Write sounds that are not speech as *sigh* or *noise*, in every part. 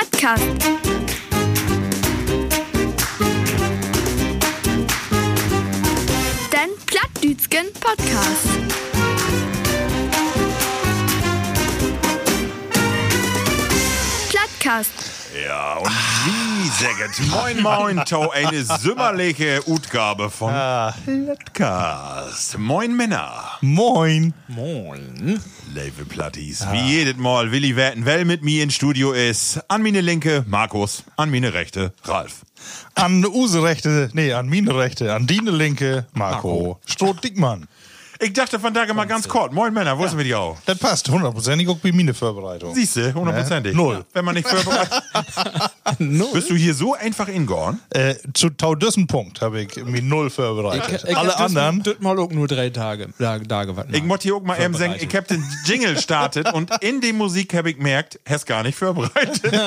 Plattcast. Den Plattdütschen Podcast. Plattcast. Ja, und wie säget moin moin to eine sommerliche Utgabe von Plattcast. Moin Männer. Moin. Moin. Liebe Plattis, wie jedes Mal Willi Werten well mit mir in Studio ist. An meine linke Markus, an meine rechte Ralf. An Use Rechte, nee, an Mine Rechte, an Dine Linke, Marco. Stroh-Dickmann. Ich dachte von daher mal ganz kurz. Moin Männer, wo ist mit dir auch? Das passt hundertprozentig auch bei Mine Vorbereitung. Siehst du, hundertprozentig. Null. Ja, Wenn man nicht vorbereitet. *laughs* Bist du hier so einfach ingorn? Äh, zu taudessen Punkt habe ich mir null vorbereitet. Alle anderen, Das mal auch nur drei Tage da, da gewartet. Ich muss hier auch mal eben sagen, ich hab den Jingle startet und in die Musik hab ich gemerkt, hast gar nicht vorbereitet. *laughs*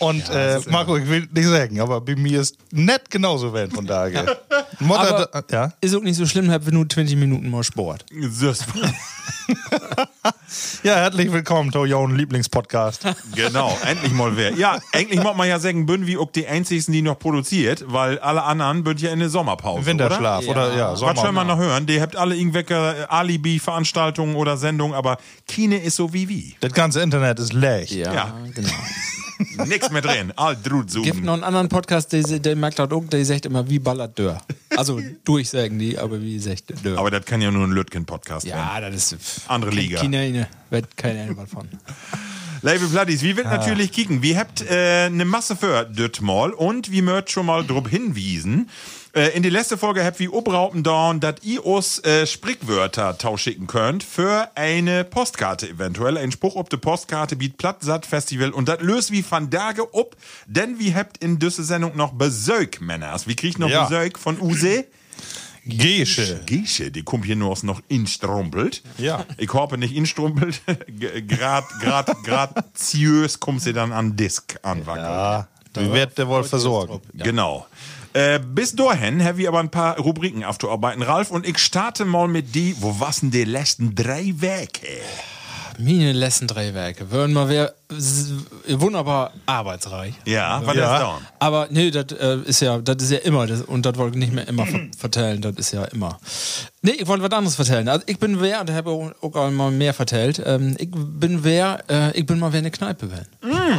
und äh, Marco, ich will nicht sagen, aber bei mir ist nett genauso werden von daher. *laughs* Mutter, Aber- ja? Ist auch nicht so schlimm, hab wir nur 20 Minuten mal Sport. Das- *laughs* *laughs* ja, herzlich willkommen zu eurem Lieblingspodcast. Genau, endlich mal wer. Ja, eigentlich muss man ja sagen, bünden wie auch die einzigsten, die noch produziert, weil alle anderen bünden ja in der Sommerpause. Winterschlaf oder, Ja. ja, Oder? Sommer. Was soll man noch hören? Die habt alle irgendwelche Alibi-Veranstaltungen oder Sendungen, aber Kine ist so wie wie. Das ganze Internet ist leer. Ja. genau. *laughs* Nix mehr drin. All drut Gibt noch einen anderen Podcast, der, der merkt halt auch, der sagt immer, wie ballert Dörr. Also *laughs* durchsagen die, aber wie sagt Dörr. Aber das kann ja nur ein Lütgen-Podcast werden. ja, das ist Andere Liga. Keine, wird keiner was von. *laughs* Label Platties, wie wird natürlich kicken. Wir habt äh, eine Masse für das mal und wie möcht schon mal drauf hinwiesen. Äh, in die letzte Folge habt wir obraupen dorn, dass ihr uns äh, Sprichwörter tauschschicken könnt für eine Postkarte eventuell. Ein Spruch ob de Postkarte biet Plattsatt Festival und das löst wie van Dage ob, denn wir habt in diese Sendung noch Besög, Männers. Wie kriegt noch Ja. Besög von Use? *clears throat* Gesche. Gesche, die kommt hier nur aus noch instrumpelt. Ja. Ich hoffe nicht instrumpelt. *laughs* Grad, grad, gratiös kommt sie dann an Disk anwackeln. Ja, wie wird der wohl versorgen? Genau. Äh, bis dahin haben wir aber ein paar Rubriken aufzuarbeiten, Ralf. Und ich starte mal mit die, wo was denn die letzten drei Werke? Meine letzten drei Werke würden mal wer wunderbar arbeitsreich. Ja, was Ja. da? Aber nee, das äh, ist ja, das ist ja immer, das, und das wollte ich nicht mehr immer ver vertellen, das ist ja immer. Nee, ich wollte was anderes vertellen. Also ich bin wer, und habe auch, auch mal mehr vertellt. Ähm, ich bin wer, äh, ich bin mal wer in der Kneipe werden.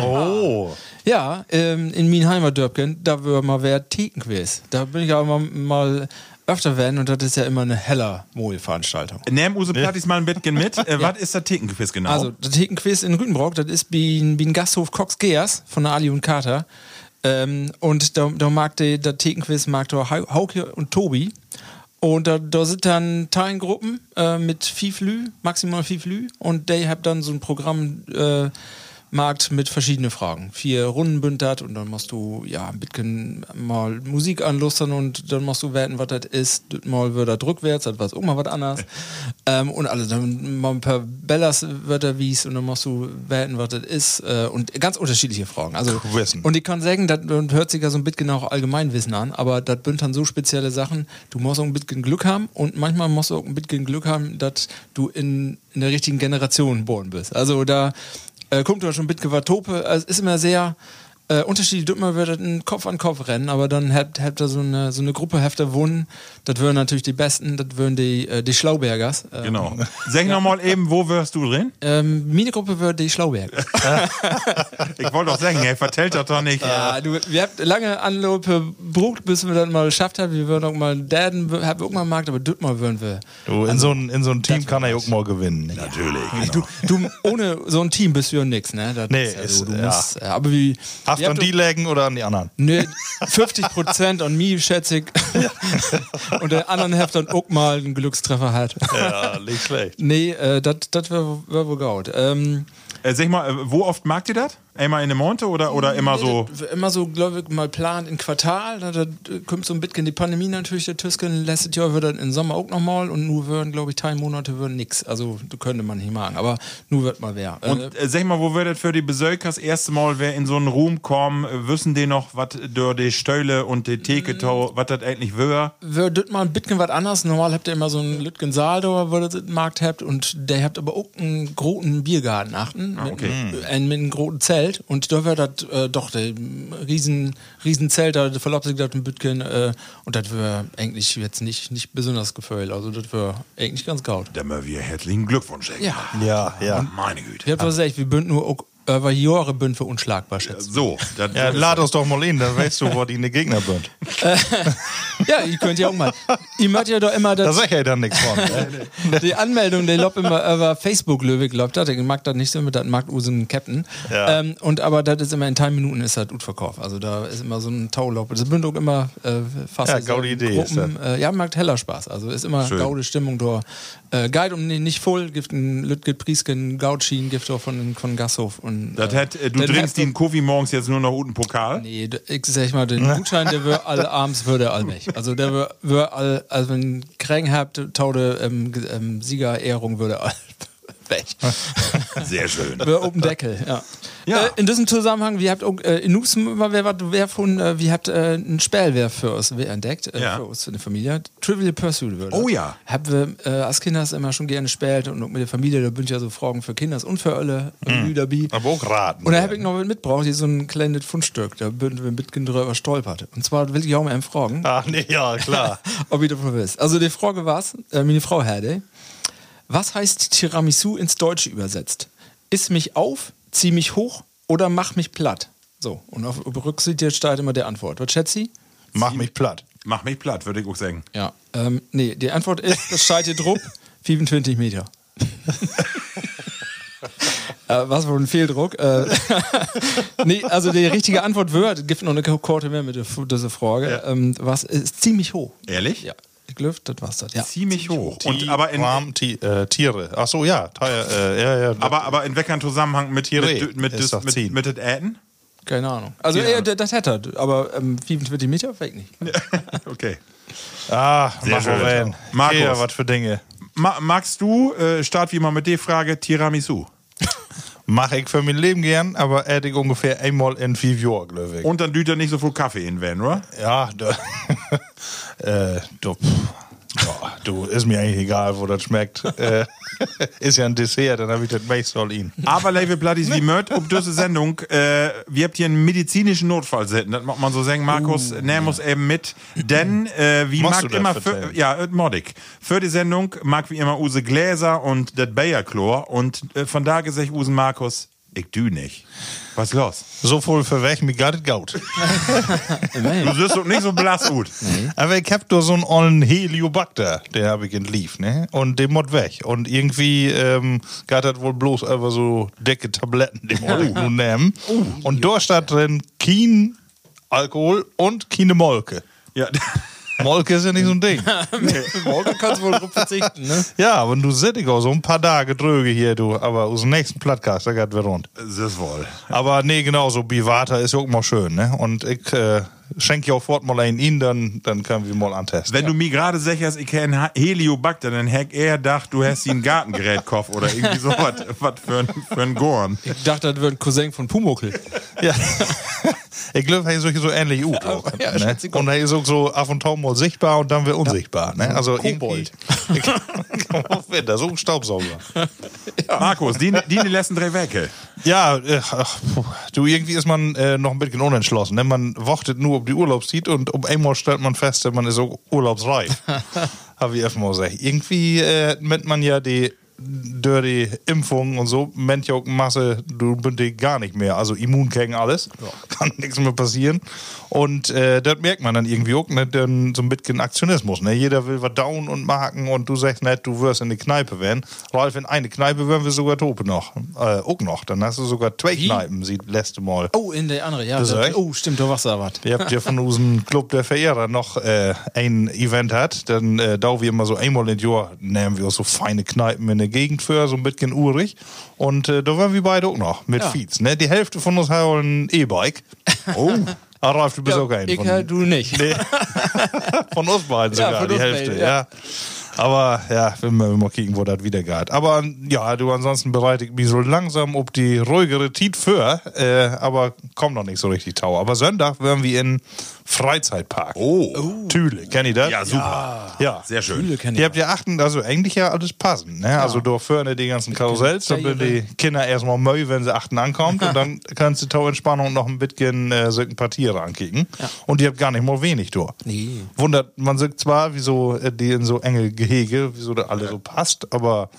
Oh. Ja, ähm, in mein Heimatdörpchen, da wir mal wer Thekenquiz. Da bin ich aber mal, mal öfter werden und das ist ja immer eine heller Mohl-Veranstaltung. Nehm Use Plattis mal ein bisschen mit. *laughs* Äh, Was ist der Thekenquiz genau? Also, das Thekenquiz in Rüdenbrock, das ist wie ein, wie ein Gasthof Cox Geers von der Ali und Kater. Ähm, und da, da mag der, der Thekenquiz mag da Hau- Hauke und Tobi. Und da, da sind dann Teilgruppen äh, mit fünf Lü, maximal fünf Lü. Und die haben dann so ein Programm äh, Markt mit verschiedenen Fragen. Vier Runden bündert und dann musst du ja ein bisschen mal Musik anlustern und dann musst du werten, was das ist. Mal wird das rückwärts, das war auch mal was anderes. *laughs* ähm, und alle dann mal ein paar Bellas Wörter wies und dann musst du werten, was das ist. Äh, und ganz unterschiedliche Fragen. Also, Quizzen. und ich kann sagen, das hört sich ja so ein bisschen auch Allgemeinwissen an, aber das bünd dann so spezielle Sachen. Du musst auch ein bisschen Glück haben und manchmal musst du auch ein bisschen Glück haben, dass du in, in der richtigen Generation geboren bist. Also da äh, ja schon bisschen was Tope. Also, ist immer sehr äh, unterschiedlich. Dürfen wird das ein Kopf an Kopf rennen, aber dann habt, habt ihr so eine, so eine Gruppe Hefter wohnen. Das wären natürlich die Besten, das wären die, äh, die Schlaubergers. Äh, genau. Sag noch mal eben, wo wirst du drin? ähm, meine Gruppe wird die Schlaubergers. *laughs* Ich wollte doch sagen, er vertellt das doch nicht. Ja, du, wir habt lange Anlope gebraucht, bis wir das mal geschafft haben. Wir würden auch mal Daden, haben wir auch mal einen Markt, aber das mal würden wir. Du, in so ein, in so ein Team kann er auch mal gewinnen. Natürlich. Du, du, ohne so ein Team bist du ja nix, ne? Das Nee, ist ja ist- so, du ja. musst, äh, aber wie. Haft ihr an die legen oder an die anderen? Ne, 50 Prozent an mir, schätze ich. *laughs* Und der anderen Hälfte dann auch mal einen Glückstreffer hat. Ja, nicht schlecht. Nee, äh, das wäre wär wohl gut. Ähm, Äh, sag mal, äh, wo oft mag ihr das? Einmal in der Monte oder, oder immer so? das- Immer so, glaube ich, mal plant in Quartal. Da, da kommt so ein bisschen die Pandemie natürlich, der Tüsken. Letztes Jahr wird dann im Sommer auch nochmal und nur würden, glaube ich, drei Monate würden nix. Also, das könnte man nicht machen, aber nur wird mal wer. Äh, Und äh, sag mal, wo wird das für die Besöker das erste Mal, wer in so einen Room kommen, äh, wissen die noch, was durch die Stöhle und die Theke, Mm. was das eigentlich wäre? wird das mal ein bisschen was anderes. Normal habt ihr immer so einen Lütgen Saal da, wo ihr den Markt habt und der habt aber auch einen großen Biergarten achten. Ah, okay. mit, äh, mit einem großen Zelt und da wird das äh, doch der riesen, riesen Zelt, da verlaubt sich das ein bisschen äh, und das wäre eigentlich jetzt nicht, nicht besonders gefällt. Also das wäre eigentlich ganz gut. Da wir herzlichen Glückwunsch. Ja. Ja, ja. Meine Güte. Ich hab was gesagt, wir bünden nur auch über Jahre bünden wir unschlagbar schätzen. So, das Ja, lad uns doch mal hin, dann weißt du, wo die ne Gegner sind. *laughs* Ja, ihr könnt ja auch mal. Ihr macht ja doch immer Da das, sag ich ja dann nichts von. ne? *laughs* die Anmeldung, der lobt immer über Facebook Löwig lobt das. Ich mag das nicht so mit dem mag Usen Captain. Ja. Ähm, und aber das ist immer in drei Minuten ist das gut verkauft. Also da ist immer so ein Taulob. Das bündelt auch immer äh, fast Ja, so gaude in Idee ist Gruppen. Äh, ja, macht heller Spaß. Also ist immer Schön. gaude Stimmung da. Äh, Guide um nicht voll, gibt ein Lütget Priesken, Gautschien, gibt auch von, von Gashof. Und, Das äh, hat, äh, du dann trinkst den Kaffee morgens jetzt nur noch guten Pokal? Nee, ich sag mal, den Gutschein, der wird all *laughs* abends würde all weg. Also der wird wird all, also wenn Kräng habt, taude ähm, ähm, Siegerehrung würde all weg. *laughs* Sehr schön. Wir oben Deckel, ja. Ja. Äh, in diesem Zusammenhang, wir habt auch, äh, in war wer, wer von, äh, wir habt äh, ein Spellwehr für uns wer entdeckt, äh, Ja. für uns, für eine Familie. Trivial Pursuit würde. Oh ja. Haben wir äh, als Kinder immer schon gerne gespielt und mit der Familie, da bin ich ja so Fragen für Kinder und für alle, mhm. dabei. Aber auch raten. Und da habe ich noch mitgebracht, hier so ein kleines Fundstück, da würden wir mit drüber stolpert. Und zwar will ich auch mal fragen, Ach nee, ja, klar. *laughs* ob ihr davon wisst. Also die Frage war äh, meine Frau Herde, was heißt Tiramisu ins Deutsche übersetzt? Iss mich auf, zieh mich hoch oder mach mich platt? So, und auf Rücksicht steht immer der Antwort. Was schätzt sie? Mach mich platt. Mach mich platt, würde ich auch sagen. Ja. Ähm, nee, die Antwort ist, das steht hier drauf, 25 Meter. *laughs* Äh, was wohl ein Fehldruck. Äh, *laughs* nee, also die richtige Antwort wird, gibt noch eine Korte mehr mit der- dieser Frage. Ähm, was ist ziemlich hoch. Ehrlich? Ja. Ich glaube, das. Ja. Ziemlich hoch. Und Die aber in, warmen Ti äh, Tiere. Ach so, ja. Äh, ja, ja. aber, aber in welchem Zusammenhang mit, Tiere mit, mit, ist das- mit, mit, mit Äten? Keine Ahnung. Also, Ja. ja. das, das hätte er, aber ähm, 25 Meter fake nicht. *laughs* Okay. ah, mach schön. Markus. Ja, was für Dinge. Ma magst du, äh, start wie mal mit der Frage, Tiramisu? Mach ich für mein Leben gern, aber hätte ich ungefähr einmal in fünf Jahren, glaube ich. Und dann düht er nicht so viel Kaffee in Van, oder? Ja, da, *laughs* äh, pff, ja, du, ist mir eigentlich egal, wo das schmeckt. äh, *laughs* ist ja ein Dessert, dann habe ich das ihn. Aber, liebe Bloodies, wie mört ob diese Sendung, äh, wir habt hier einen medizinischen Notfall sitten. Das mag man so sagen, Markus, uh, nehm uns eben mit. Denn, äh, wie mag immer, für, ja, modig. Für die Sendung mag wie immer Use Gläser und das Bayerchlor. Und äh, von da gesagt, Usen Markus, ich dü nicht. Was ist los? So voll für weg, mir gar nicht gaut. Du siehst doch nicht so blass gut. Aber ich hab da so einen ollen Heliobacter, der habe ich entlief, ne? Und den mod weg. Und irgendwie ähm, geht das wohl bloß einfach so dicke Tabletten, die muss ich nun nehmen. Und da steht drin kein Alkohol und keine Molke. Ja, *laughs* Molke ist ja nicht so ein Ding. *laughs* Morgen kannst du wohl drauf verzichten, ne? Ja, aber du sitzt auch so ein paar Tage dröge hier, du. Aber aus dem nächsten Podcast, da geht wir rund. das ist wohl. Aber nee, genau, so Bivata ist ja auch mal schön, ne? Und ich äh, schenke ja auch fort mal einen ihn, dann, dann können wir mal antesten. Wenn du mir gerade sagst, ich kenne Heliobacter, dann hätte er gedacht, du hast ihn Gartengerätkopf oder irgendwie so was *laughs* was für ein, für ein Gorn. Ich dachte, das wird ein Cousin von Pumuckl. *laughs* Ja. ich glaube, er ist so ähnlich gut. auch, ja, ne? auch. Und er ist auch so ab und zu mal sichtbar und dann wird unsichtbar. Ne? Also Kobold. *laughs* ist auch ein Staubsauger. Markus, die, die letzten drei Wecke. Ja, äh, ach, du, irgendwie ist man äh, noch ein bisschen unentschlossen. Ne? Man wartet nur auf die Urlaubszeit und um einmal stellt man fest, man ist so urlaubsreif. *laughs* Habe ich einfach mal gesagt. Irgendwie äh, meint man ja die durch die Impfung und so, meint ja auch Masse, du bist die gar nicht mehr. Also immun gegen alles. *laughs* Kann nichts mehr passieren. Und äh, das merkt man dann irgendwie auch, ne? Dann so ein bisschen Aktionismus. Ne? Jeder will was down und machen und du sagst nicht, du wirst in die Kneipe werden. Ralf, in eine Kneipe werden wir sogar tope noch. Äh, auch noch. Dann hast du sogar zwei Kneipen, sieht letzte Mal. Oh, in der andere, ja. Ist oh, stimmt, du warst da was. Ihr habt ja von *laughs* unserem Club der Verehrer noch äh, ein Event hat, dann äh, da wir immer so einmal im Jahr nehmen wir uns so feine Kneipen in der Gegend für, so ein bisschen urig. Und äh, da waren wir beide auch noch mit Ja. Feeds. Ne? Die Hälfte von uns haben ein E-Bike. *laughs* Oh. Ah, Ralf, du bist auch ein ich von, du nicht. Nee. *laughs* von uns beiden Ja, sogar, von die uns Hälfte. ja. ja. Aber ja, wir müssen mal kicken, wo das wieder geht. Aber ja, du ansonsten bereite ich mich so langsam ob die ruhigere Tiet für, äh, aber kommt noch nicht so richtig tau. Aber Sonntag werden wir in Freizeitpark. Oh. Tüle, kennt ihr das? Ja, super. Ja. Sehr schön. Ihr habt ja achten, also eigentlich ja alles passend. Ne? Also da vorne die ganzen Karussells, dann sind die Kinder erstmal Möi, wenn sie achten ankommt und dann *laughs* kannst du Tau Entspannung noch ein bisschen äh, so ein paar Tiere ankicken. Und ihr habt gar nicht mal wenig durch. Nee. Wundert, man sagt zwar, wieso äh, die in so enge Gehege, wieso das alles so passt, aber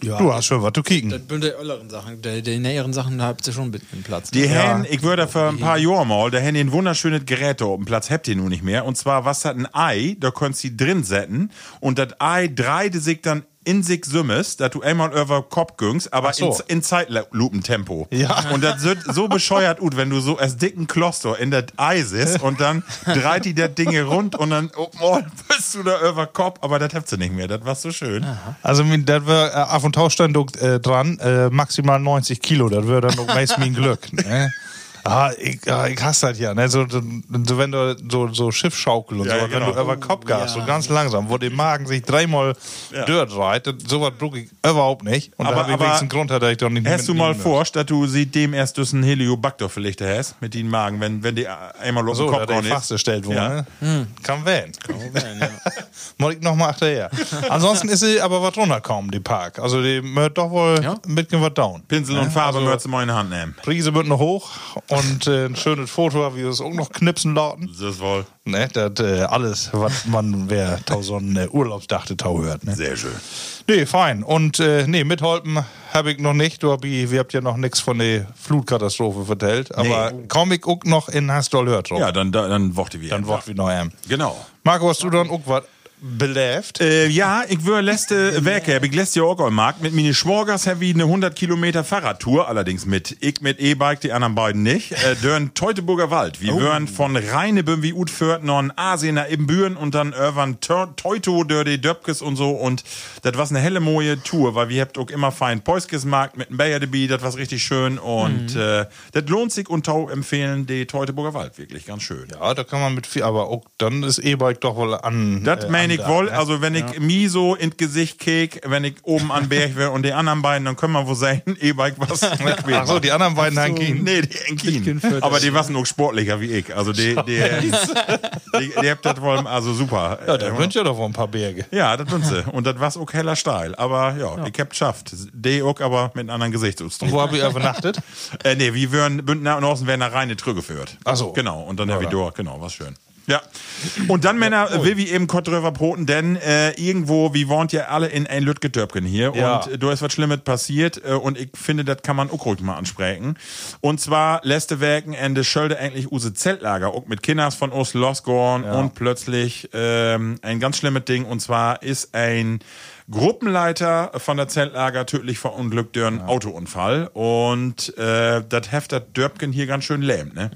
du hast schon was zu kicken. Das sind die älteren Sachen. Die, die näheren Sachen, da habt ihr schon ein bisschen Platz. Die ne? Hen, ich würde für ein paar Jahre mal, da haben ein wunderschönes Gerät da auf dem Platz, habt ihr nun nicht mehr. Und zwar, was hat ein Ei, da könnt ihr drin setzen und das Ei dreide sich dann in sich summes, dass du einmal über Kopf güngst, aber so. in, in Zeitlupentempo. Ja. *laughs* Und das wird so bescheuert gut, wenn du so als dicken Kloster in das Ei sitzt und dann dreht die das Ding rund und dann, oh, oh, bist du da über Kopf, aber das habt ihr nicht mehr. Das war so schön. Also, min- das war äh, auf dem Tauschstand äh, dran, äh, maximal 90 Kilo, das wäre dann noch meist mein Glück. Ne? Ah, ich, ah, ich hasse das ja, ne? So, so, so wenn du so, so Schiffschaukel und Ja, so, ja, genau. wenn du über Kopf gehst, so ganz langsam, wo der Magen sich dreimal Ja. dort reitet, sowas druck ich überhaupt nicht. Und Aber- da aber wenigstens einen Grund, dass ich doch nicht Hast du mal vor, dass du sie dem erst durch einen Heliobacter vielleicht hast, mit den Magen, wenn, wenn die einmal auf So, den Kopf der ist? festgestellt wurde. Ja. Ne? Kann werden. *laughs* Muss ich noch mal achterher. Ansonsten ist sie aber was runterkommen, die Park. Also die wird doch wohl Ja. ein bisschen was down. Pinsel und Farbe also- würdest du mal in die Hand nehmen. Riese wird noch hoch und äh, ein schönes Foto, wie wir es auch noch knipsen lauten. Das ist wohl Ne, das äh, alles, was man wer tausend äh, Urlaubsdachte tau hört. Ne? sehr schön. Nee, fein. Und äh, nee, mitholpen habe ich noch nicht. Du, wir habt ja noch nichts von der Flutkatastrophe vertellt. Aber komm ich auch noch in Hasdol hört drauf. Ja, dann, dann, dann worte wir. Dann wort wie noch ähm. Genau. Marco, hast du dann auch was beläft? Äh, ja, ich würde letzte Werke, hab ich letzte Jahr auch am Markt mit meine Schworgers hab ich eine 100 Kilometer Fahrradtour, allerdings mit ich mit E-Bike, die anderen beiden nicht. Äh, dörren Teutoburger Wald. Wir würden von Rheinebüm wie Utfurt noch in Asien nach Ibbenbüren und dann irgendwann Teu- Teuto, Dörde, Döpkes und so und das war eine helle moje Tour, weil wir habt auch immer fein Poiskes Markt mit dem Bayerdebi, das war richtig schön und äh, das lohnt sich und Tau empfehlen die Teutoburger Wald, wirklich ganz schön. Ja, da kann man mit viel, aber auch dann ist E-Bike doch wohl an. Das äh, meine ich wohl. ne? Also wenn ich mi so ins Gesicht kick, wenn ich oben an Berg wäre und die anderen beiden, dann können wir wohl sagen, *laughs* E-Bike was. Ach so, die anderen beiden haben Kien. Nee, die Enkin. Enkin Aber die waren noch sportlicher wie ich. Also die, die, die, die habt das wohl, also super. Ja, da wünscht ja doch wohl ein paar Berge. Ja, das tun sie. Und das war auch heller steil. Aber ja, ich hab's geschafft. Die auch aber mit einem anderen Gesichtsausdruck. Wo habe ich übernachtet? Äh, nee, wir würden Bündner und Osten werden nach Rheine Trü geführt. Ach so. Genau, und dann Ja, ja, wir ja. durch. Genau, was schön. Ja. Und dann, Männer, äh, will wie eben Kott drüber broten, denn äh, irgendwo, wir wohnt ja alle in ein Lütgetöpken hier Ja. und äh, da ist was Schlimmes passiert äh, und ich finde, das kann man auch ruhig mal ansprechen. Und zwar letzte Werken Ende Schölde eigentlich use Zeltlager, auch mit Kinders von uns losgorn und plötzlich ähm, ein ganz schlimmes Ding und zwar ist ein Gruppenleiter von der Zeltlager tödlich verunglückt durch einen Autounfall und äh, das heft das Dörbken hier ganz schön lähmt, ne?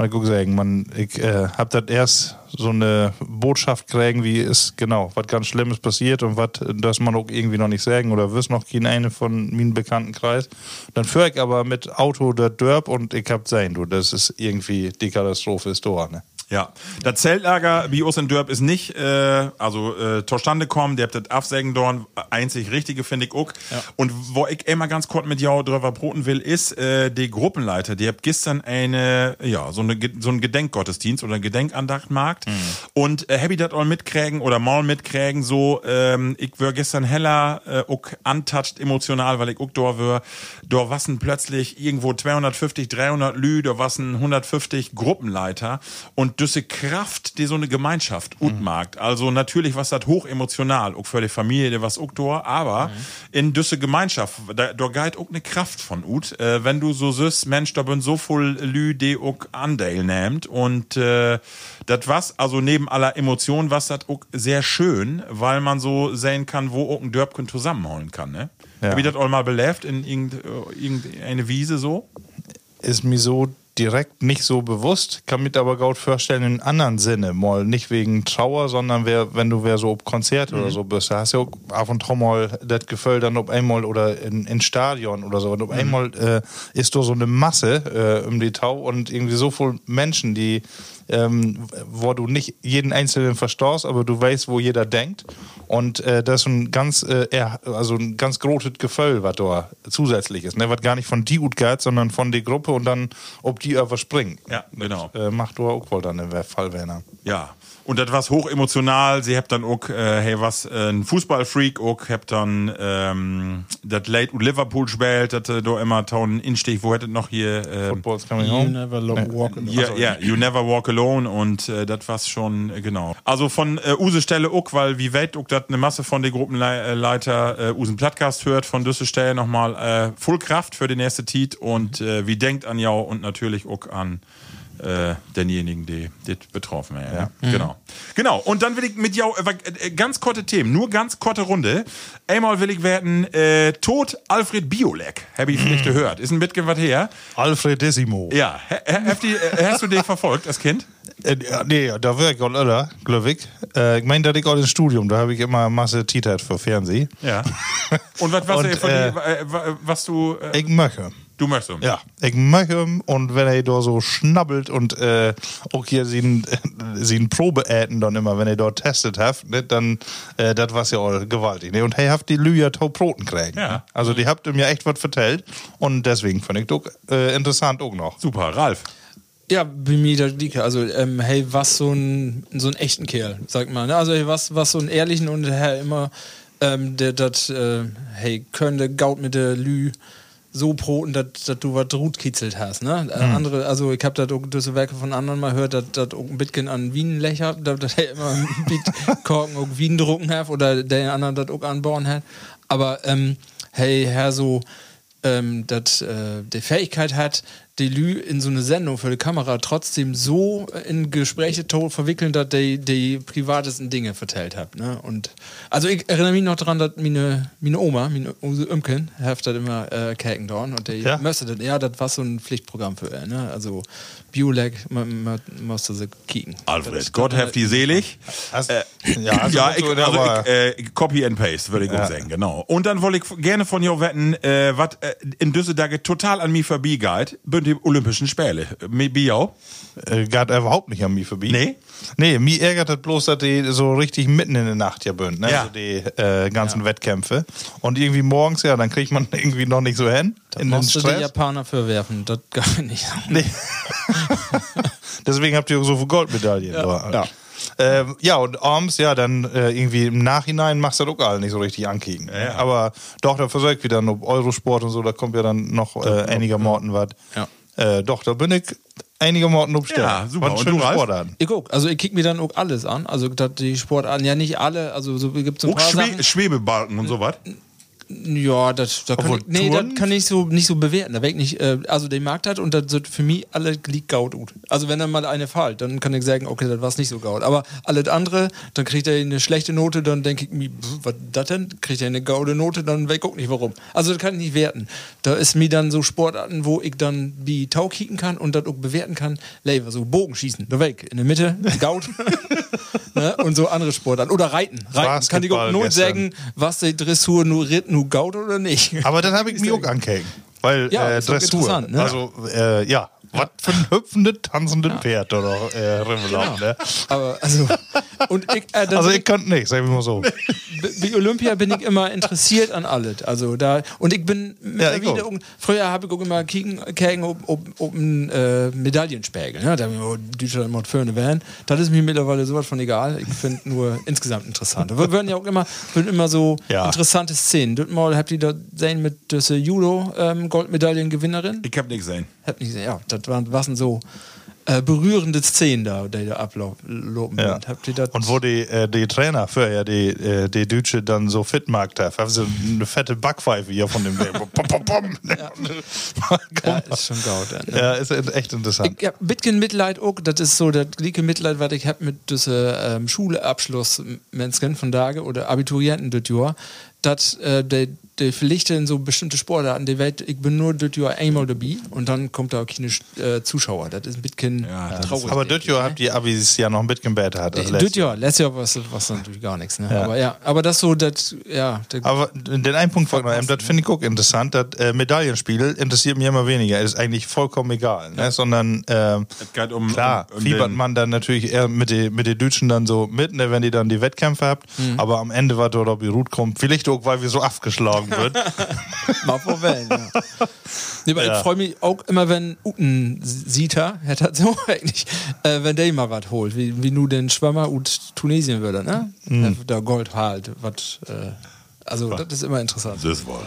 Mal guck sagen, man, ich äh, hab das erst so eine Botschaft kriegen, wie ist genau, was ganz Schlimmes passiert und was, das man auch irgendwie noch nicht sagen oder wirst noch kein eine von meinen Bekanntenkreis. Dann führe ich aber mit Auto der Dörp und ich hab sein, du, das ist irgendwie die Katastrophe ist da, ne? Ja, das Zeltlager wie uns in Dörp ist nicht, äh, also äh, zustande kommen, der habt das Afsägen dorn, einzig richtige finde ich auch. Und wo ich immer ganz kurz mit jou drüber broten will, ist äh, die Gruppenleiter, die habt gestern eine, ja, so eine so ein Gedenkgottesdienst oder Gedenkandacht markt und äh, ich das all mitkriegen oder mal mitkriegen, so, ähm, ich wär gestern heller äh, auch untouched emotional, weil ich auch da wär, da wassen plötzlich irgendwo 250, 300 Lü, da wassen 150 Gruppenleiter. Und düsse Kraft, die so eine Gemeinschaft utmarkt. Also natürlich was das hoch emotional, auch für die Familie, die was auch da, aber in düsse Gemeinschaft, da, da geht auch eine Kraft von ut. Äh, wenn du so süß, Mensch, da bin so voll Lü, die auch Anteil nimmt und äh, das was, also neben aller Emotion, was das auch sehr schön, weil man so sehen kann, wo auch ein Dörbken zusammenholen kann, ne? Ja. Hab ich das all mal belebt in irgend, äh, irgendeine Wiese so? Ist mir so direkt nicht so bewusst, kann mir aber gut vorstellen in anderen Sinne, mal nicht wegen Trauer, sondern wer, wenn du wer so ob Konzert oder so bist, da hast du ja auch ab und zu mal das Gefühl dann ob einmal oder in, in Stadion oder so. Und ob einmal äh, ist da so eine Masse äh, um die Tau und irgendwie so viel Menschen, die ähm, wo du nicht jeden Einzelnen verstehst, aber du weißt, wo jeder denkt. Und äh, das ist ein ganz, äh, also ein ganz großes Gefühl, was da zusätzlich ist. Ne? Was gar nicht von die gut geht, sondern von der Gruppe und dann, ob die überspringen. Ja, genau. Das, äh, macht du auch wohl dann im Fall, Werner. Ja. Und das war hoch emotional. Sie habt dann auch, äh, hey, was, äh, ein Fußballfreak auch, habt dann, ähm, das Late und Liverpool spielt, das äh, da immer tauen Instich, wo hättet noch hier, äh, Football's coming You home. never lo- walk alone. Ja, ja, You Never Walk Alone und äh, das war's schon, äh, genau. Also von äh, Use Stelle auch, weil wie weit auch dat eine Masse von den Gruppenleiter äh, Usen Plattcast hört, von Düsse Stelle nochmal äh, Full Kraft für den ersten Tiet und äh, wie denkt an Jau und natürlich auch an äh, denjenigen, die die betroffen wären. Ja. Genau. Genau. Und dann will ich mit Jau äh, äh, ganz kurze Themen, nur ganz kurze Runde. Einmal will ich werden äh, Tod Alfred Biolek, habe ich vielleicht gehört. Ist ein bisschen was her. Alfredissimo. Ja, ihr, äh, hast du den verfolgt als Kind? Äh, nee, da war ich auch oder, glaube ich. Äh, ich meine, da ich auch ins Studium, da habe ich immer Masse Titet für Fernsehen. Ja. *laughs* Und was, was, Und, äh, die, wa- was du, Ich möchte. Du möchtest? Ja, ich möchte und wenn er da so schnabbelt und äh, auch hier sie sie Probeäten dann immer, wenn er dort testet habt, ne, dann äh, das war ja auch gewaltig. Ne? Und hey, habt die Lüja Tauproten kriegen. Ja. Ne? Also die habt ihr mir echt was vertellt und deswegen fand ich das äh, interessant auch noch. Super, Ralf. Ja, bei mir der Dicke. Also, ähm, hey, was so ein, so ein echten Kerl, sag mal. Ne? Also, hey, was, was so einen ehrlichen und hey, immer, ähm, der, dat, äh, hey, könnte Gaut mit der Lü so broten, dass du was Rut kitzelt hast, ne? Äh, Andere, also ich hab das auch diese Werke von anderen mal gehört, dass das ein bisschen an Wien lächert, dass er immer ein *laughs* bisschen Korken auch Wien drucken hat oder der anderen das auch anbauen hat. Aber, ähm, hey, Herr, so, ähm, dass äh, die Fähigkeit hat, die Lü in so eine Sendung für die Kamera trotzdem so in Gespräche verwickeln, dass die die privatesten Dinge vertellt hat. Ne? Und also ich erinnere mich noch daran, dass meine, meine Oma, meine Use Ömken, hat immer äh, Käken dorn und die Ja? möchte das, ja, das war so ein Pflichtprogramm für er. Ne? Also Biolag, man, man musste sie kicken. Alfred, Gott hab die selig. Hast, Äh, ja, also ja, ich, also ich, äh, Copy and Paste, würde ich auch sagen, genau. Und dann wollte ich gerne von dir wetten, äh, was äh, in Düsseldorf total an mir vorbeigeht, sind die Olympischen Spiele. Mit Biau? äh, geht überhaupt nicht an mir vorbei. Nee? Nee, mir ärgert das bloß, dass die so richtig mitten in der Nacht ja bünd, ne? Ja. Also die äh, ganzen Wettkämpfe. Und irgendwie morgens, ja, dann kriegt man *laughs* irgendwie noch nicht so hin. Da in den musst du die Stress. Japaner verwerfen, das *laughs* gar nicht. Nee. *laughs* Deswegen habt ihr auch so viele Goldmedaillen. Ja, ja. Ähm, ja, und abends, ja, dann äh, irgendwie im Nachhinein machst du das auch alle nicht so richtig ankicken. ja. Aber doch, da versorgt wieder noch Eurosport und so, da kommt ja dann noch äh, einiger Morten was. Ja. Äh, doch, da bin ich einiger Morten umstellen. Ja, super. Und ein du? Sportarten. Ich guck, also ich kick mir dann auch alles an. Also die Sportarten, ja nicht alle, also so gibt's ein Auch paar Schwe Sachen. Schwebebalken und sowas. Ja, das, da kann Obwohl, ich, nee, Touren? das kann ich so nicht so bewerten. Da weg nicht, äh, also den Markt hat und das sind für mich alle liegt gaut gut. Also wenn dann mal eine fällt, dann kann ich sagen, okay, das war's nicht so gaut. Aber alles andere, dann kriegt er eine schlechte Note, dann denke ich mir, was das denn? Kriegt er eine gaude Note, dann weiß ich auch nicht warum. Also das kann ich nicht werten. Da ist mir dann so Sportarten, wo ich dann die Tau kicken kann und das auch bewerten kann. Lever, so Bogenschießen, da weg. In der Mitte, gaut. *laughs* ne? Und so andere Sportarten. Oder Reiten. Reiten. Kann ich auch Basketball nur sagen, was die Dressur nur ritt, nur gaut oder nicht. Aber dann habe ich mir auch angehängt. Weil Ja, äh, Dressur. interessant, ne? Also, äh, ja. Was für ein hüpfendes, tanzendes Pferd oder äh, Rimmelauf, ne? Aber also und ich, äh, dann Also ich könnte nicht, sagen wir mal so. ich, bei Olympia bin ich immer interessiert an alles. Also da und ich bin Ja, ich wieder um, früher habe ich auch immer kicken kicken ob, ob, ob ein äh, Medaillenspiegel, ne? Da haben wir oh, Deutschland immer vorne werden. Das ist mir mittlerweile sowas von egal. Ich finde nur insgesamt interessant. Wir werden ja auch immer wird immer so Ja. interessante Szenen. Das Mal habt ihr da sehen mit dieser Judo ähm, Goldmedaillengewinnerin? Ich hab nichts gesehen. Hab nicht gesehen. Ja, das waren was sind so äh, berührende Szenen da, die da ablaufen. Ja. das Und wo die, äh, die Trainer für ja die, äh, die Deutsche dann so fit gemacht haben, haben sie eine fette Backpfeife hier von dem. Pom, pom, pom. ja, ist schon gaut. Ne? ja, ist echt interessant. Ich, ja, bisschen Mitleid auch, das ist so das gleiche Mitleid, was ich hab mit dieser ähm, Schuleabschluss Menschen von Tage oder Abiturienten das Jahr, dass äh, die, die Pflichten in so bestimmte Sportarten, die Welt, ich bin nur das Jahr einmal dabei und dann kommt da auch keine äh, Zuschauer. Das ist ein bisschen Ja, das traurig. Aber das Jahr habt ihr Abis ja noch ein bisschen besser hat. als das letztes Jahr, letztes Jahr war es natürlich gar nichts. Ne? Ja. Aber ja, aber das so, das, ja, das, Aber den einen Punkt, von das finde ich auch interessant, das äh, Medaillenspiel interessiert mich immer weniger. Ist eigentlich vollkommen egal. Ne? Sondern ähm, um, klar, um, um fiebert man dann natürlich eher mit den mit den Deutschen dann so mit, ne, wenn die dann die Wettkämpfe habt. Aber am Ende war dort, ob ihr gut kommt. Vielleicht auch, weil wir so abgeschlagen wird. *laughs* mal vorwählen. Ja. Nee, aber Ja. ich freue mich auch immer, wenn Uten Sita, hätte das so *laughs* eigentlich, äh, wenn der mal was holt, wie, wie nur den Schwimmer und Tunesien würde, ne? Mhm. Der Gold halt, was, äh, also das ist immer interessant. Das wohl.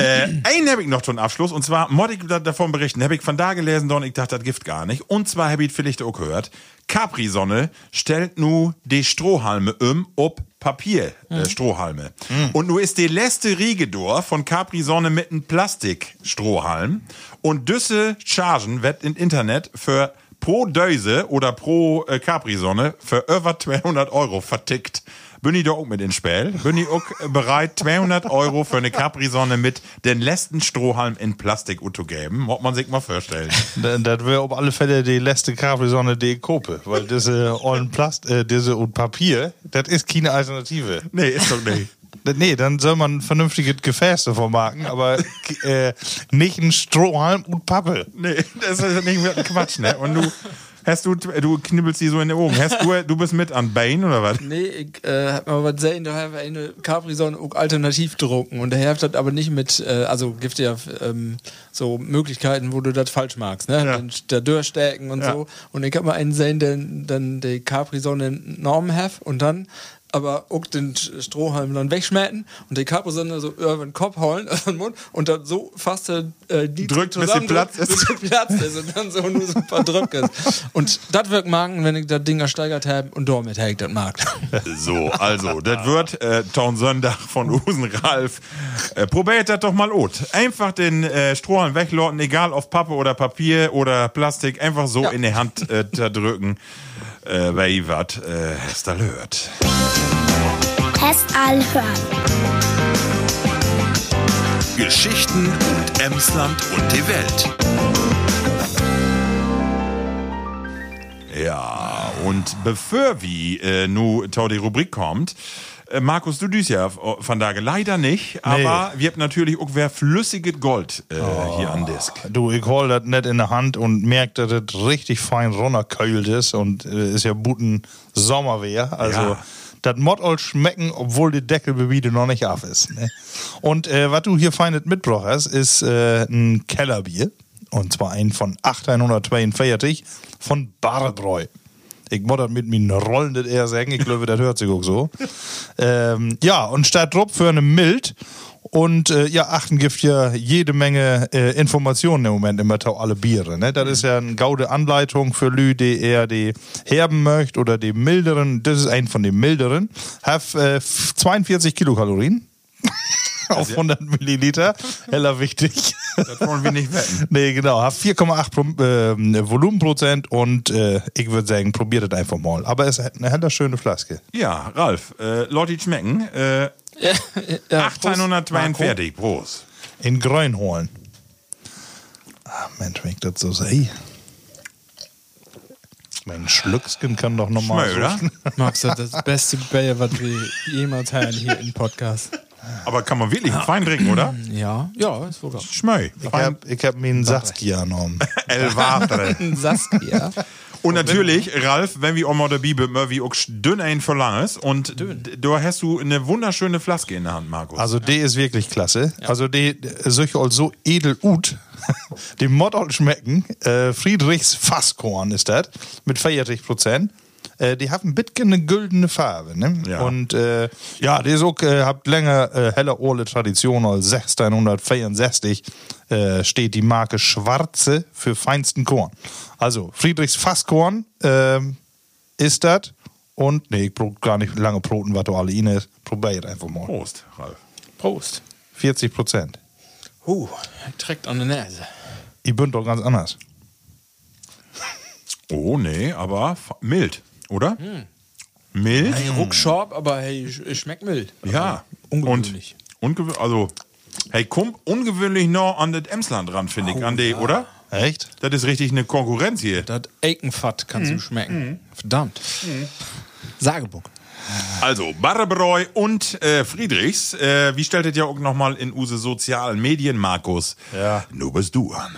Äh, einen habe ich noch zum Abschluss und zwar, mod ich da- davon berichten, habe ich von da gelesen, don ich dachte, das Gift gar nicht. Und zwar habe ich vielleicht auch gehört, Capri-Sonne stellt nu die Strohhalme um ob Papier, äh, Strohhalme. Und nu ist die letzte Riege durch von Capri-Sonne mit einem Plastikstrohhalm und düsse Chargen wird im Internet für pro Döse oder pro äh, Capri-Sonne für über 200 Euro vertickt. Bin ich da auch mit ins Spiel? Bin ich auch bereit, 200 Euro für eine Capri-Sonne mit den letzten Strohhalm in Plastik zu geben? Muss man sich mal vorstellen. das wäre auf alle Fälle die letzte Capri-Sonne, die ich kope. Weil diese ollen Plast, äh, diese und Papier, das ist keine Alternative. Nee, ist doch nicht. Nee, dann soll man vernünftige Gefäß davon machen, aber äh, nicht ein Strohhalm und Pappe. Nee, das ist nicht mehr Quatsch, ne? Und du, hast du, du knibbelst die so in den Augen. Hast du, du bist mit an Bane oder was? Nee, ich äh, hab mal was sehen, da haben wir eine Capri-Sonne alternativ drucken und der hilft das aber nicht mit, äh, also gibt ja ähm, so Möglichkeiten, wo du das falsch magst, ne? Ja. Den- durchstecken und Ja. so. Und ich hab mal einen sehen, der dann die Capri-Sonne Norm hat und dann aber auch den Strohhalm dann wegschmecken und die Capri-Sonne so über den Kopf holen, *laughs* über den Mund und dann so fast äh, die Drückt, bis sie Platz ist. *laughs* bis sie Platz ist und dann so nur so ein paar Drück ist. Und das wird machen, wenn ich das Ding ersteigert habe und damit hätte ich das mag. *laughs* So, also, das wird äh, Town Sonntag von Usen Ralf. Äh, probiert das doch mal out. Einfach den äh, Strohhalm wegloten, egal auf Pappe oder Papier oder Plastik, einfach so Ja. in die Hand äh, da drücken. Äh, weil wat äh, hast da hört. Test all hören. Geschichten und Emsland und die Welt. Ja, und bevor wir äh, nu tau die Rubrik kommt, Markus, du düst ja von da leider nicht, aber wir haben natürlich auch wer flüssiges Gold äh, hier an Disk. Du, ich hol das nicht in der Hand und merk, dass das richtig fein runterkeult ist und äh, ist ja guten Sommerwehr. Also, Ja. das mod all schmecken, obwohl die Deckelbebiete noch nicht auf ist. Ne? Und äh, was du hier feinet mitgebracht hast, ist äh, ein Kellerbier. Und zwar ein von 1842 von Barebräu. Ich muss das mit mir rollen, das eher sagen. Ich glaube, das hört sich auch so. ähm, ja, und statt drauf für eine Mild. Und äh, ja, achten gibt ja jede Menge äh, Informationen im Moment immer zu alle Biere. Ne? Das ist ja eine gaude Anleitung für Lü, die eher die herben möcht oder die milderen. Das ist ein von den milderen. Hat äh, 42 Kilokalorien *laughs* auf 100 Milliliter. Heller wichtig. *laughs* Das wollen wir nicht wetten. Nee, genau. Hat 4,8 Pro- äh, Volumenprozent und äh, ich würde sagen, probiert es einfach mal. Aber es ist eine heller schöne Flaske. Ja, Ralf, äh, Leute schmecken. Äh, ja, ja, 1842, Prost. In Grün holen. Ah, Mensch, wenn ich das so sehe. Mein Schlückskin kann doch nochmal. Schmö, oder? Max, das das beste Bier, was wir jemals haben hier im Podcast. Aber kann man wirklich fein trinken, oder? Ja, ja, ist sogar. Schmöi. Ich hab, ich hab mir einen Saskia genommen. *laughs* El Vatre. *laughs* Ein Saskia. Und natürlich, Ralf, wenn wir auch mal dabei sind, wir auch dünn ein verlanges. Und d- da hast du eine wunderschöne Flaske in der Hand, Markus. Also, die ist wirklich klasse. Also, die, solche all so edel ut, *laughs* die Mod all schmecken. Äh, Friedrichs Fasskorn ist das, mit 40 Prozent. Äh, die haben ein bisschen eine güldene Farbe. Ne? Ja. Und äh, ja, die ist auch, äh, habt länger äh, helle Ohle Tradition als 1664 äh, steht die Marke Schwarze für feinsten Korn. Also, Friedrichs Fasskorn ähm, ist das. Und nee, ich brauch gar nicht lange Broten, was du alle in ist. Probiert einfach mal. Prost, Ralf. Prost. 40 Prozent. Huh, trägt an der Nase. Ich bin doch ganz anders. Oh, nee, aber mild, oder? Hm. Mild? Hey, ruckscharf, aber hey, sch- schmeckt mild. Ja. Ungewöhnlich. Ungew also, hey, kommt ungewöhnlich noch an das Emsland ran, finde ich, an die, oder? Echt? Das ist richtig eine Konkurrenz hier. Das Eikenfat kannst du schmecken. Verdammt. Sagebuck. Also, Barrebräu und äh, Friedrichs, äh, wie stellt ihr ja auch nochmal in use sozialen Medien, Markus? Ja. Nur bist du an.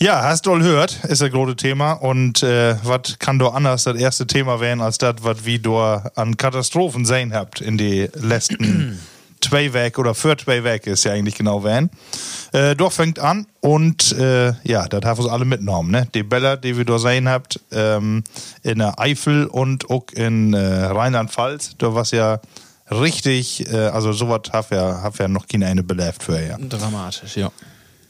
Ja, hast du all gehört, ist ein großes Thema. Und äh, was kann doch anders das erste Thema werden, als das, was wir da an Katastrophen sehen habt in die letzten *clears throat* zwei Weg oder für zwei Weg ist ja eigentlich genau werden. Äh, doch fängt an und äh, ja, das haben wir alle mitgenommen, ne? Die Bälle, die wir da sehen habt, ähm, in der Eifel und auch in äh, Rheinland-Pfalz, da was ja richtig, äh, also sowas hat ja, hab ja noch keine eine belebt für ja. Dramatisch, ja.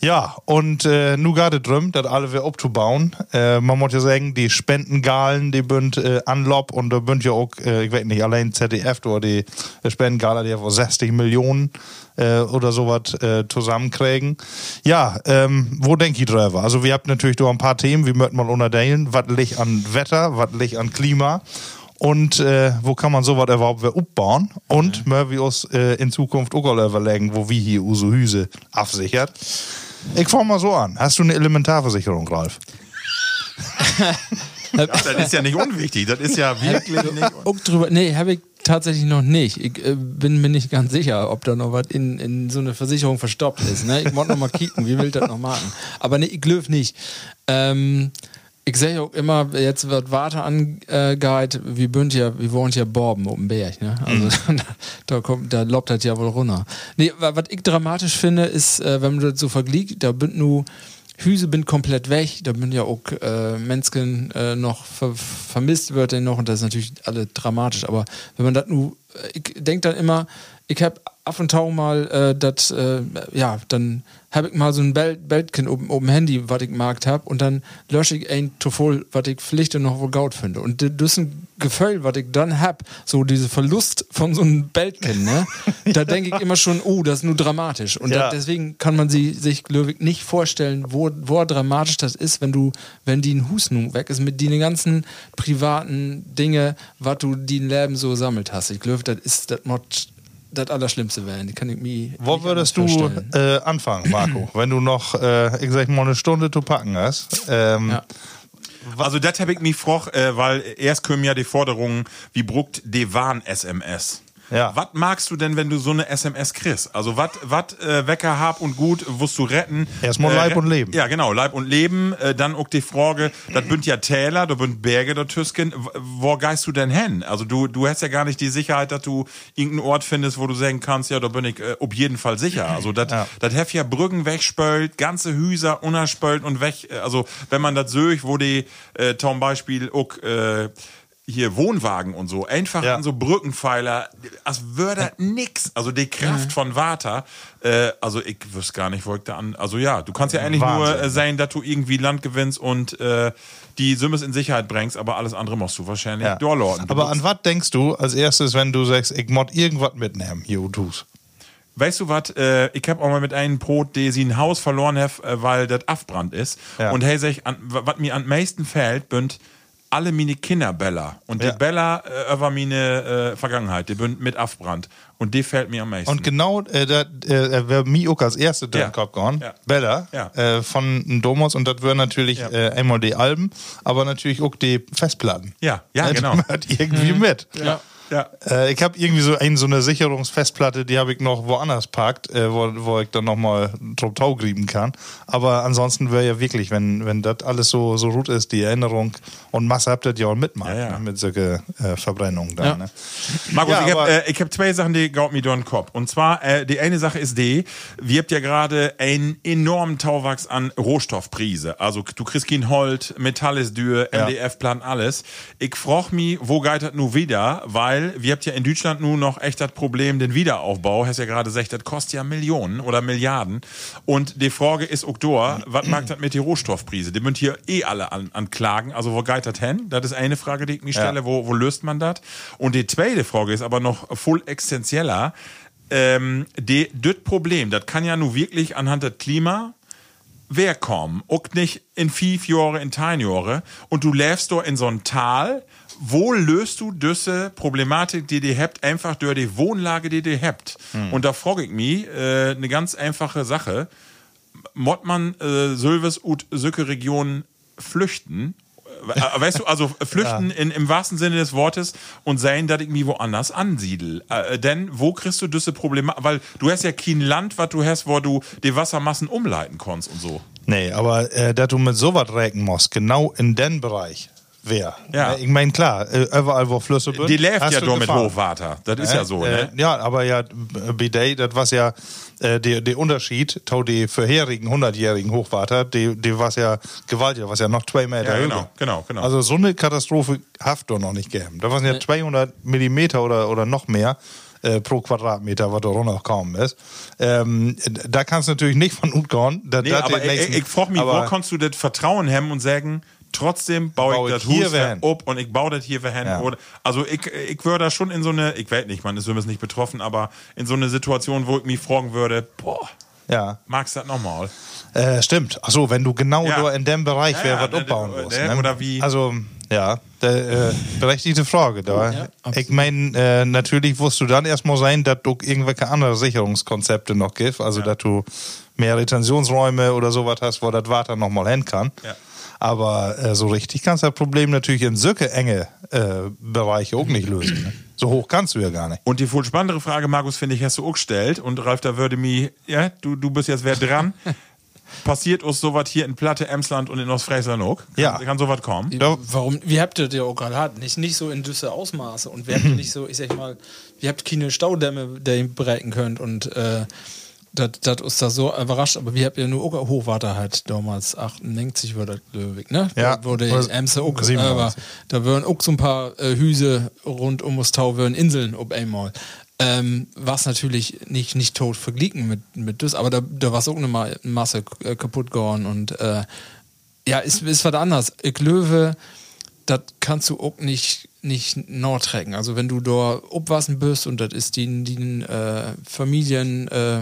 Ja, und äh, nu gerade drum, das alle wieder abzubauen. Äh, man muss ja sagen, die Spendengalen, die bünd äh, anlob und da bünd ja auch, äh, ich weiß nicht, allein ZDF oder die äh, Spendengala, die ja wohl 60 Millionen äh, oder sowas äh, zusammenkriegen. Ja, ähm, wo denk ich drüber? Also wir habt natürlich da ein paar Themen, wie möchten mal unterteilen, was liegt an Wetter, was liegt an Klima und äh, wo kann man sowas überhaupt wieder aufbauen und mhm. wir uns äh, in Zukunft auch überlegen, wo wir hier unsere Hüse absichert. Ich fange mal so an. Hast du eine Elementarversicherung, Ralf? *laughs* das ist ja nicht unwichtig. Das ist ja wirklich nicht. Auch drüber, nee, habe ich tatsächlich noch nicht. Ich äh, bin mir nicht ganz sicher, ob da noch was in, in so eine Versicherung verstopft ist. Ne? Ich wollte noch mal kicken, wie will das noch machen? Aber nee, ich glaube nicht. Ähm, ich sehe auch immer, jetzt wird Warte angeht, wie bünd ja, wie wohnt ja Borben dem Berg, ne? Also Mhm. *laughs* da, kommt, da lobt das ja wohl runter. Nee, wa- was ich dramatisch finde, ist, äh, wenn man das so vergleicht, da bünd nu Hüse bin komplett weg, da bin ja auch äh, Menschen äh, noch ver vermisst wird denn noch und das ist natürlich alle dramatisch, aber wenn man das nu, äh, ich denke dann immer, ich habe ab und zu mal äh, das, äh, ja, dann habe ich mal so ein Belt Beltchen oben oben Handy, was ich markt habe und dann lösche ich ein zu voll, was ich Pflichte noch wohl gaut finde und das ist ein Gefühl, was ich dann hab, so diese Verlust von so einem Beltchen, ne, *laughs* da denke ich immer schon, oh, das ist nur dramatisch und Ja. da, deswegen kann man sie, sich, glaube ich, nicht vorstellen, wo, wo dramatisch das ist, wenn du, wenn die ein Hus nun weg ist, mit den ganzen privaten Dinge, was du die im Leben so sammelt hast. Ich glaube, das ist das Mod das Allerschlimmste werden. Die kann ich mir Wo nicht würdest du äh, anfangen, Marco? *clears throat* wenn du noch, äh, ich sag mal, eine Stunde zu packen hast. Ähm, Ja. Also, das habe ich mich froch, äh, weil erst kommen ja die Forderungen, wie bruckt die Warn-SMS. Ja. Was magst du denn, wenn du so eine SMS kriegst? Also, was äh, Wecker, Hab und Gut wirst du retten? Erstmal Äh, Leib und Leben. Ja, genau, Leib und Leben. Äh, dann auch die Frage, das bünd ja Täler, da bünd Berge, da Tüsken. Wo geist du denn hin? Also, du, du hast ja gar nicht die Sicherheit, dass du irgendeinen Ort findest, wo du sagen kannst, ja, da bin ich äh, auf jeden Fall sicher. Also, das Ja. das heft ja Brücken wegspölt, ganze Hüser unerspölt und weg. äh, Also, wenn man das söch, wo die äh, zum Beispiel auch äh, hier Wohnwagen und so, einfach Ja. an so Brückenpfeiler, als würde nix. Also die Kraft von Water, äh, also ich wüsste gar nicht, wo ich da an. Also ja, du kannst ja eigentlich nur Wahnsinn. äh, sein, dass du irgendwie Land gewinnst und äh, die Sümmes in Sicherheit bringst, aber alles andere musst du wahrscheinlich ja. Du Aber an was denkst du als erstes, wenn du sagst, ich mod irgendwas mitnehmen, hier und tu's? Weißt du was? Äh, ich hab auch mal mit einem Brot, der sie ein Haus verloren hat, äh, weil das Afbrand ist. Ja. Und hey, sag ich, an- was mir am meisten fällt, bünd alle meine Kinderbella. Und Ja. die Bella äh, über meine äh, Vergangenheit, die bünd mit Afbrand. Und die fällt mir am meisten. Und genau, äh, da äh, wäre mir auch als erste Ja. Kopf gehauen. Ja. Bella Ja. äh, von Domos und das wären natürlich Ja. äh, einmal die Alben, aber natürlich auch die Festplatten. Ja, ja, Äh, genau. *laughs* Die hat irgendwie mit. ja. Ja. Äh, ich habe irgendwie so ein, so eine Sicherungsfestplatte, die habe ich noch woanders parkt, äh, wo, wo ich dann nochmal drauf Tau grieben kann. Aber ansonsten wäre ja wirklich, wenn, wenn das alles so, so gut ist, die Erinnerung und Masse habt ihr ja auch mitmachen, Ja, ja. ne, mit solchen äh, Verbrennungen da. Ja. Ne? Markus, ich habe äh, hab zwei Sachen, die gaut mir durch den Kopf. Und zwar, äh, die eine Sache ist die, wir habt ja gerade einen enormen Tauwachs an Rohstoffprise. Also du kriegst kein Holt, Metall ist dür. MDF-Plan, alles. Ich froch mich, wo geht das nur wieder? Weil wir habt ja in Deutschland nur noch echt das Problem, den Wiederaufbau, hast ja gerade gesagt, das kostet ja Millionen oder Milliarden. Und die Frage ist auch da, was mag das mit die Rohstoffprise? Die müssen hier eh alle an, anklagen. Also wo geht das hin? Das ist eine Frage, die ich mir stelle. Wo, wo löst man das? Und die zweite Frage ist aber noch voll existenzieller. Ähm, das Problem, das kann ja nur wirklich anhand des Klima wer kommen, auch nicht in fünf Jahre, in zehn Jahre, und du läufst dort in so ein Tal, wo löst du diese Problematik, die ihr habt, einfach durch die Wohnlage, die ihr habt? Und da frage ich mich, äh, eine ganz einfache Sache. Mott man äh, Sylves und Sücke Region flüchten? Äh, Weißt du, also *laughs* flüchten in, im wahrsten Sinne des Wortes und sein, dass ich mich woanders ansiedel. Äh, denn wo kriegst du diese Probleme? Weil du hast ja kein Land, was du hast, wo du die Wassermassen umleiten kannst und so. Nee, aber äh, dass du mit sowas rechnen musst, genau in den Bereich, wer? Ja. Äh, Ich meine, klar, äh, überall, wo Flüsse sind. Die läuft ja doch mit. Hochwater. Das ist ja so, Äh, ne? Ja, aber ja, Bidet, das war ja äh, der, der Unterschied zu die vorherigen 100-jährigen Hochwater, die, die war ja gewaltig, was ja noch zwei Meter Ja, genau, genau, genau. Also so eine Katastrophe haft doch noch nicht gegeben. Da waren ja 200 Millimeter oder, oder noch mehr. Äh, pro Quadratmeter, was da runtergekommen ist. Ähm, da kannst du natürlich nicht von utgehen. Da, Nee, aber ich, ich, ich frage mich, wo kannst du das Vertrauen haben und sagen, trotzdem baue Bau ich ich das hin. ab und ich baue das hier hin. Ja. Oder, also ich, ich würde da schon in so eine, ich weiß nicht, man ist zumindest nicht betroffen, aber in so eine Situation, wo ich mich fragen würde, boah, Ja, magst du das nochmal? äh, stimmt. Achso, wenn du genau Ja. da in dem Bereich Ja, wer ja, was ne, aufbauen ne, musst. ne, Ne? oder wie- Also, ja, der, äh, berechtigte Frage da. ich meine, äh, natürlich wirst du dann erstmal sein, dass du irgendwelche andere Sicherungskonzepte noch gibt. Also, dass du mehr Retentionsräume oder sowas hast, wo das Wasser nochmal hin kann. Ja. Aber äh, so richtig kannst du das Problem natürlich in solche enge äh, Bereiche auch nicht lösen. Ne? So hoch kannst du ja gar nicht. Und die viel spannendere Frage, Markus, finde ich, hast du auch gestellt. Und Ralf, da würde mir, ja, du, du bist jetzt wer dran. *laughs* Passiert uns sowas hier in Platte, Emsland und in Ostfriesland auch? Kann, Ja. Kann sowas kommen? Ja. Warum, wie habt ihr das ja auch gerade hat? Nicht, nicht so in düsse Ausmaße und wir habt ihr *clears throat* nicht so, ich sag mal, wir habt keine Staudämme, der ihr bereiten könnt und äh, das ist da so überrascht, aber wir habt ihr nur auch Hochwater halt damals 98 war das Löwig, ne? Ja. Da wurde Oder Emse auch, 97. aber da würden auch so ein paar äh, Hüse rund um das Tau, würden Inseln ob einmal. Ähm, was natürlich nicht, nicht tot verglichen mit, mit das, aber da, da war auch eine Ma- Masse äh, kaputt gegangen und äh, ja, ist, ist was anderes. Ich löwe, das kannst du auch nicht, nicht nordtrecken. Also wenn du da obwassen bist und das ist die, die äh, Familien, äh,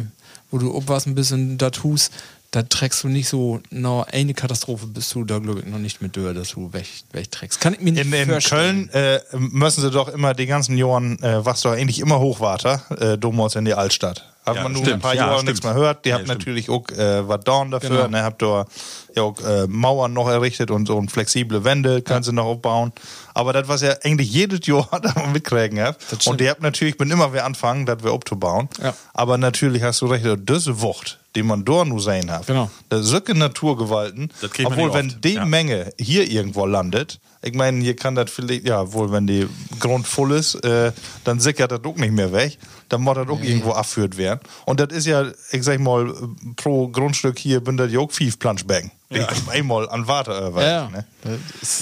wo du obwassen bist und das tust, da trägst du nicht so, noch eine Katastrophe bist du da, glaube ich, noch nicht mit durch, dass du weg, wegträgst. Kann ich mir nicht In, in vorstellen. Köln äh, müssen sie doch immer die ganzen Jahren, äh, was doch eigentlich immer Hochwater, äh, damals in die Altstadt. Hat Ja, man nur stimmt. ein paar Ja, Jahre nichts mehr gehört. Die Ja, habt natürlich auch äh, was Dorn dafür. Genau. Ne, habt da ja auch äh, Mauern noch errichtet und so und flexible Wände können sie noch aufbauen. Aber das, was ja eigentlich jedes *laughs* Jahr da mitkriegen habt. Und die habt natürlich, bin immer wir anfangen, das wir aufzubauen. Aber natürlich hast du recht, diese Wucht, die man dort nur sehen hat. Genau. Solche Naturgewalten. Obwohl, wenn die. Menge hier irgendwo landet, ich meine, hier kann das vielleicht, ja, wohl, wenn die Grund voll ist, äh, dann sickert das auch nicht mehr weg. Dann muss das auch irgendwo abführt werden. Und das ist ja, ich sag mal, pro Grundstück hier das ja auch fünf Planschbecken. Die einmal an Water äh, Ja, ne?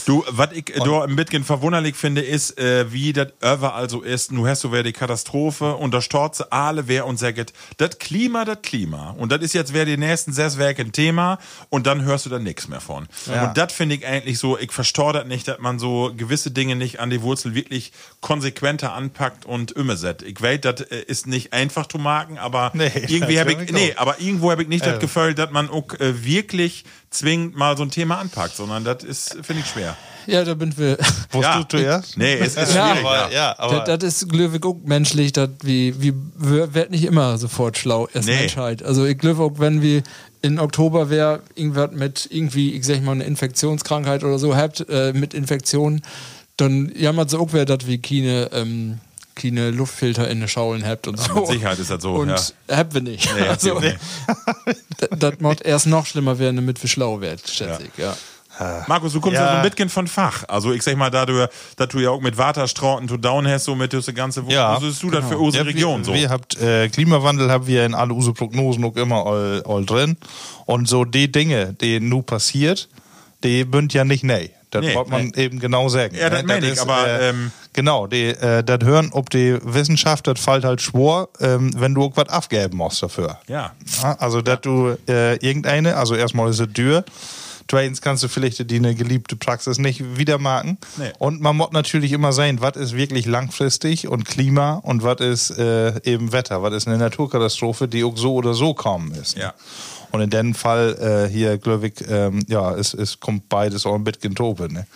Du, was ich da ein bisschen verwunderlich finde, ist, äh, wie das überall so ist. Nu hast du wer die Katastrophe und da storze alle wer und sagt, das Klima, das Klima. Und das ist jetzt wer die nächsten sechs Werke ein Thema und dann hörst du da nichts mehr von. Ja. Und das finde ich eigentlich so, ich verstor das nicht, dass man so gewisse Dinge nicht an die Wurzel wirklich konsequenter anpackt und umset. Ich weiß, das äh, ist nicht einfach zu marken, aber Nee, *laughs* irgendwie das habe hab ich, nee, aber irgendwo habe ich nicht das Äh. Gefühl, dass man auch äh, wirklich zwingend mal so ein Thema anpackt, sondern das ist, finde ich schwer. Ja, da bin wir. Wusst Ja. du zuerst? Nee, es ist Ja, schwierig. aber, ja. ja, aber Das, das ist, glaube ich, auch menschlich, dass wie, wie, wir werden nicht immer sofort schlau, erst Nee. Menschheit. Also ich glaube auch, wenn wir in Oktober wer irgendwas mit irgendwie, ich sag mal, eine Infektionskrankheit oder so habt, äh, mit Infektionen, dann jammert so auch wer, dass wir keine, ähm, keine Luftfilter in den Schaulen habt und so. mit Sicherheit ist das so, Und ja. habt wir nicht. Nee, also, nicht. das, das muss erst noch schlimmer werden, damit wir schlau werden, schätze ich, ja. Markus, du kommst ja, Ja. so ein bisschen von Fach. Also ich sag mal, da du, dass du ja auch mit Waterstrauten zu down hast, so mit diese ganze, Ja, was ist du das für unsere Ja, Region wir, so? Wir habt äh, Klimawandel haben wir in alle unsere Prognosen auch immer all, all drin. Und so die Dinge, die nu passiert, die bünd ja nicht nee. Das Nee, wollte man eben genau sagen. Ja, das Ne? meine ich, ist, aber, äh, ähm, genau, die, äh, das hören, ob die Wissenschaft, das fällt halt schwor, ähm, wenn du was abgeben musst dafür. Ja. Ja, also, dass du äh, irgendeine, also erstmal ist es dürr. Zweitens kannst du vielleicht die eine geliebte Praxis nicht wiedermarken. Nee. Und man muss natürlich immer sein, was ist wirklich langfristig und Klima und was ist äh, eben Wetter, was ist eine Naturkatastrophe, die auch so oder so kommen ist. Ja. Und in dem Fall äh, hier, glaube ich, ähm, ja, es, es kommt beides auch ein bisschen tobe. Ne?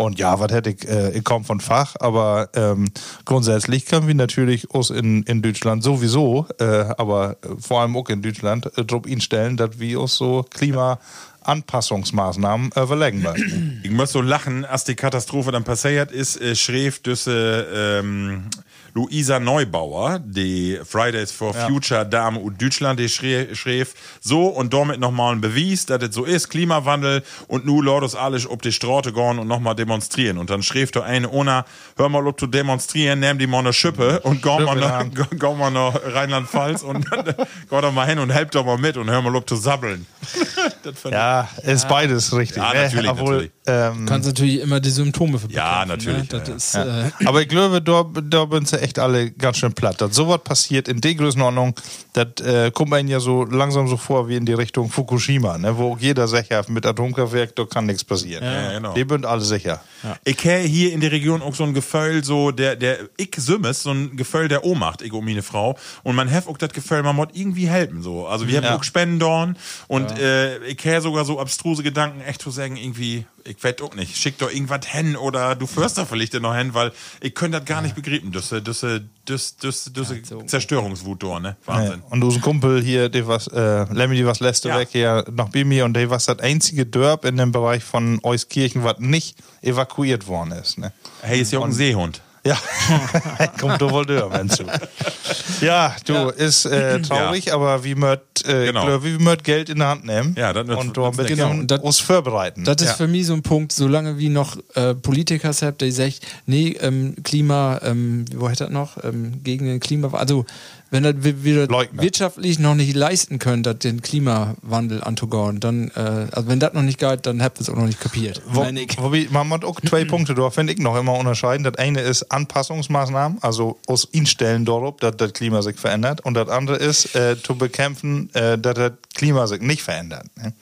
Und ja, was hätte ich, äh, ich komme von Fach, aber ähm, grundsätzlich können wir natürlich uns in, in Deutschland sowieso, äh, aber vor allem auch in Deutschland, äh, drauf instellen, dass wir uns so Klimaanpassungsmaßnahmen überlegen müssen. Ich muss so lachen, als die Katastrophe dann passiert ist, äh, schrieb düsse ähm, Luisa Neubauer, die Fridays for Future Dame und Deutschland, die schrie- schrieb so und damit nochmal ein Beweis, dass es so ist, Klimawandel und nu Lordos alles ob die Straße gehen und nochmal demonstrieren. Und dann schrieb da eine, Ona, hör mal ob du demonstrieren, nimm die mal eine Schippe und geh mal nach, geh *laughs* geh mal nach Rheinland-Pfalz und dann *laughs* geh doch mal hin und help doch mal mit und hör mal ob du sabbeln. *laughs* Ja, ist beides richtig. Ja, ne? natürlich, Obwohl, natürlich. Ähm, Kannst natürlich immer die Symptome für Ja, bekämpfen, natürlich, Ne? ja, Das ja. ist, äh, Aber ich glaube, da, da sind sie echt alle ganz schön platt. Dass sowas passiert in der Größenordnung, das äh, kommt man ja so langsam so vor wie in die Richtung Fukushima, ne? wo jeder sicher mit Atomkraftwerk, da kann nichts passieren. Ja, genau. Die sind alle sicher. Ich kenne hier in der Region auch so ein Gefühl, so der, der, ich Sümmes, so ein Gefühl der Ohnmacht, ich um meine Frau. Und man hat auch das Gefühl, man muss irgendwie helfen, so. Also wir haben Ja. auch Spenden dorn und äh, ich kenne sogar so abstruse Gedanken, echt zu sagen, irgendwie, ich weiß auch nicht, schick doch irgendwas hin oder du führst da vielleicht noch hin, weil ich könnte das gar nicht begreifen, diese, diese, diese, diese, diese Zerstörungswut dort, ne? Ja. Wahnsinn. Und unser Kumpel hier, der was, äh, Lemmy, die was letzte Ja. Woche hier noch bei mir und der was das einzige Dörp in dem Bereich von Euskirchen, was nicht evakuiert worden ist. Ne? Hey, ist ja auch ein Seehund. Ja, *laughs* kommt doch wohl durch, wenn du. Ja, du, ist äh, traurig, aber wie möcht, äh, Genau. glaub, wie möcht Geld in der Hand nehmen Ja, das und damit nichts. Genau, das- uns vorbereiten. Das ist ja. für mich so ein Punkt, solange wie noch äh, Politiker habt, die sagt, nee, ähm, Klima, ähm, wo hätte das noch? Ähm, gegen den Klimawandel. Also, wenn das wir, Leugner. wirtschaftlich noch nicht leisten können, das den Klimawandel anzugehen, dann, äh, also wenn das noch nicht geht, dann habt ihr es auch noch nicht kapiert. Wo, wobei, man muss auch zwei *clears throat* Punkte da finde ich noch immer unterscheiden. Das eine ist Anpassungsmaßnahmen, also aus Instellen darauf, dass das Klima sich verändert. Und das andere ist, äh, zu bekämpfen, äh, dass das Klima sich nicht verändert. Ne?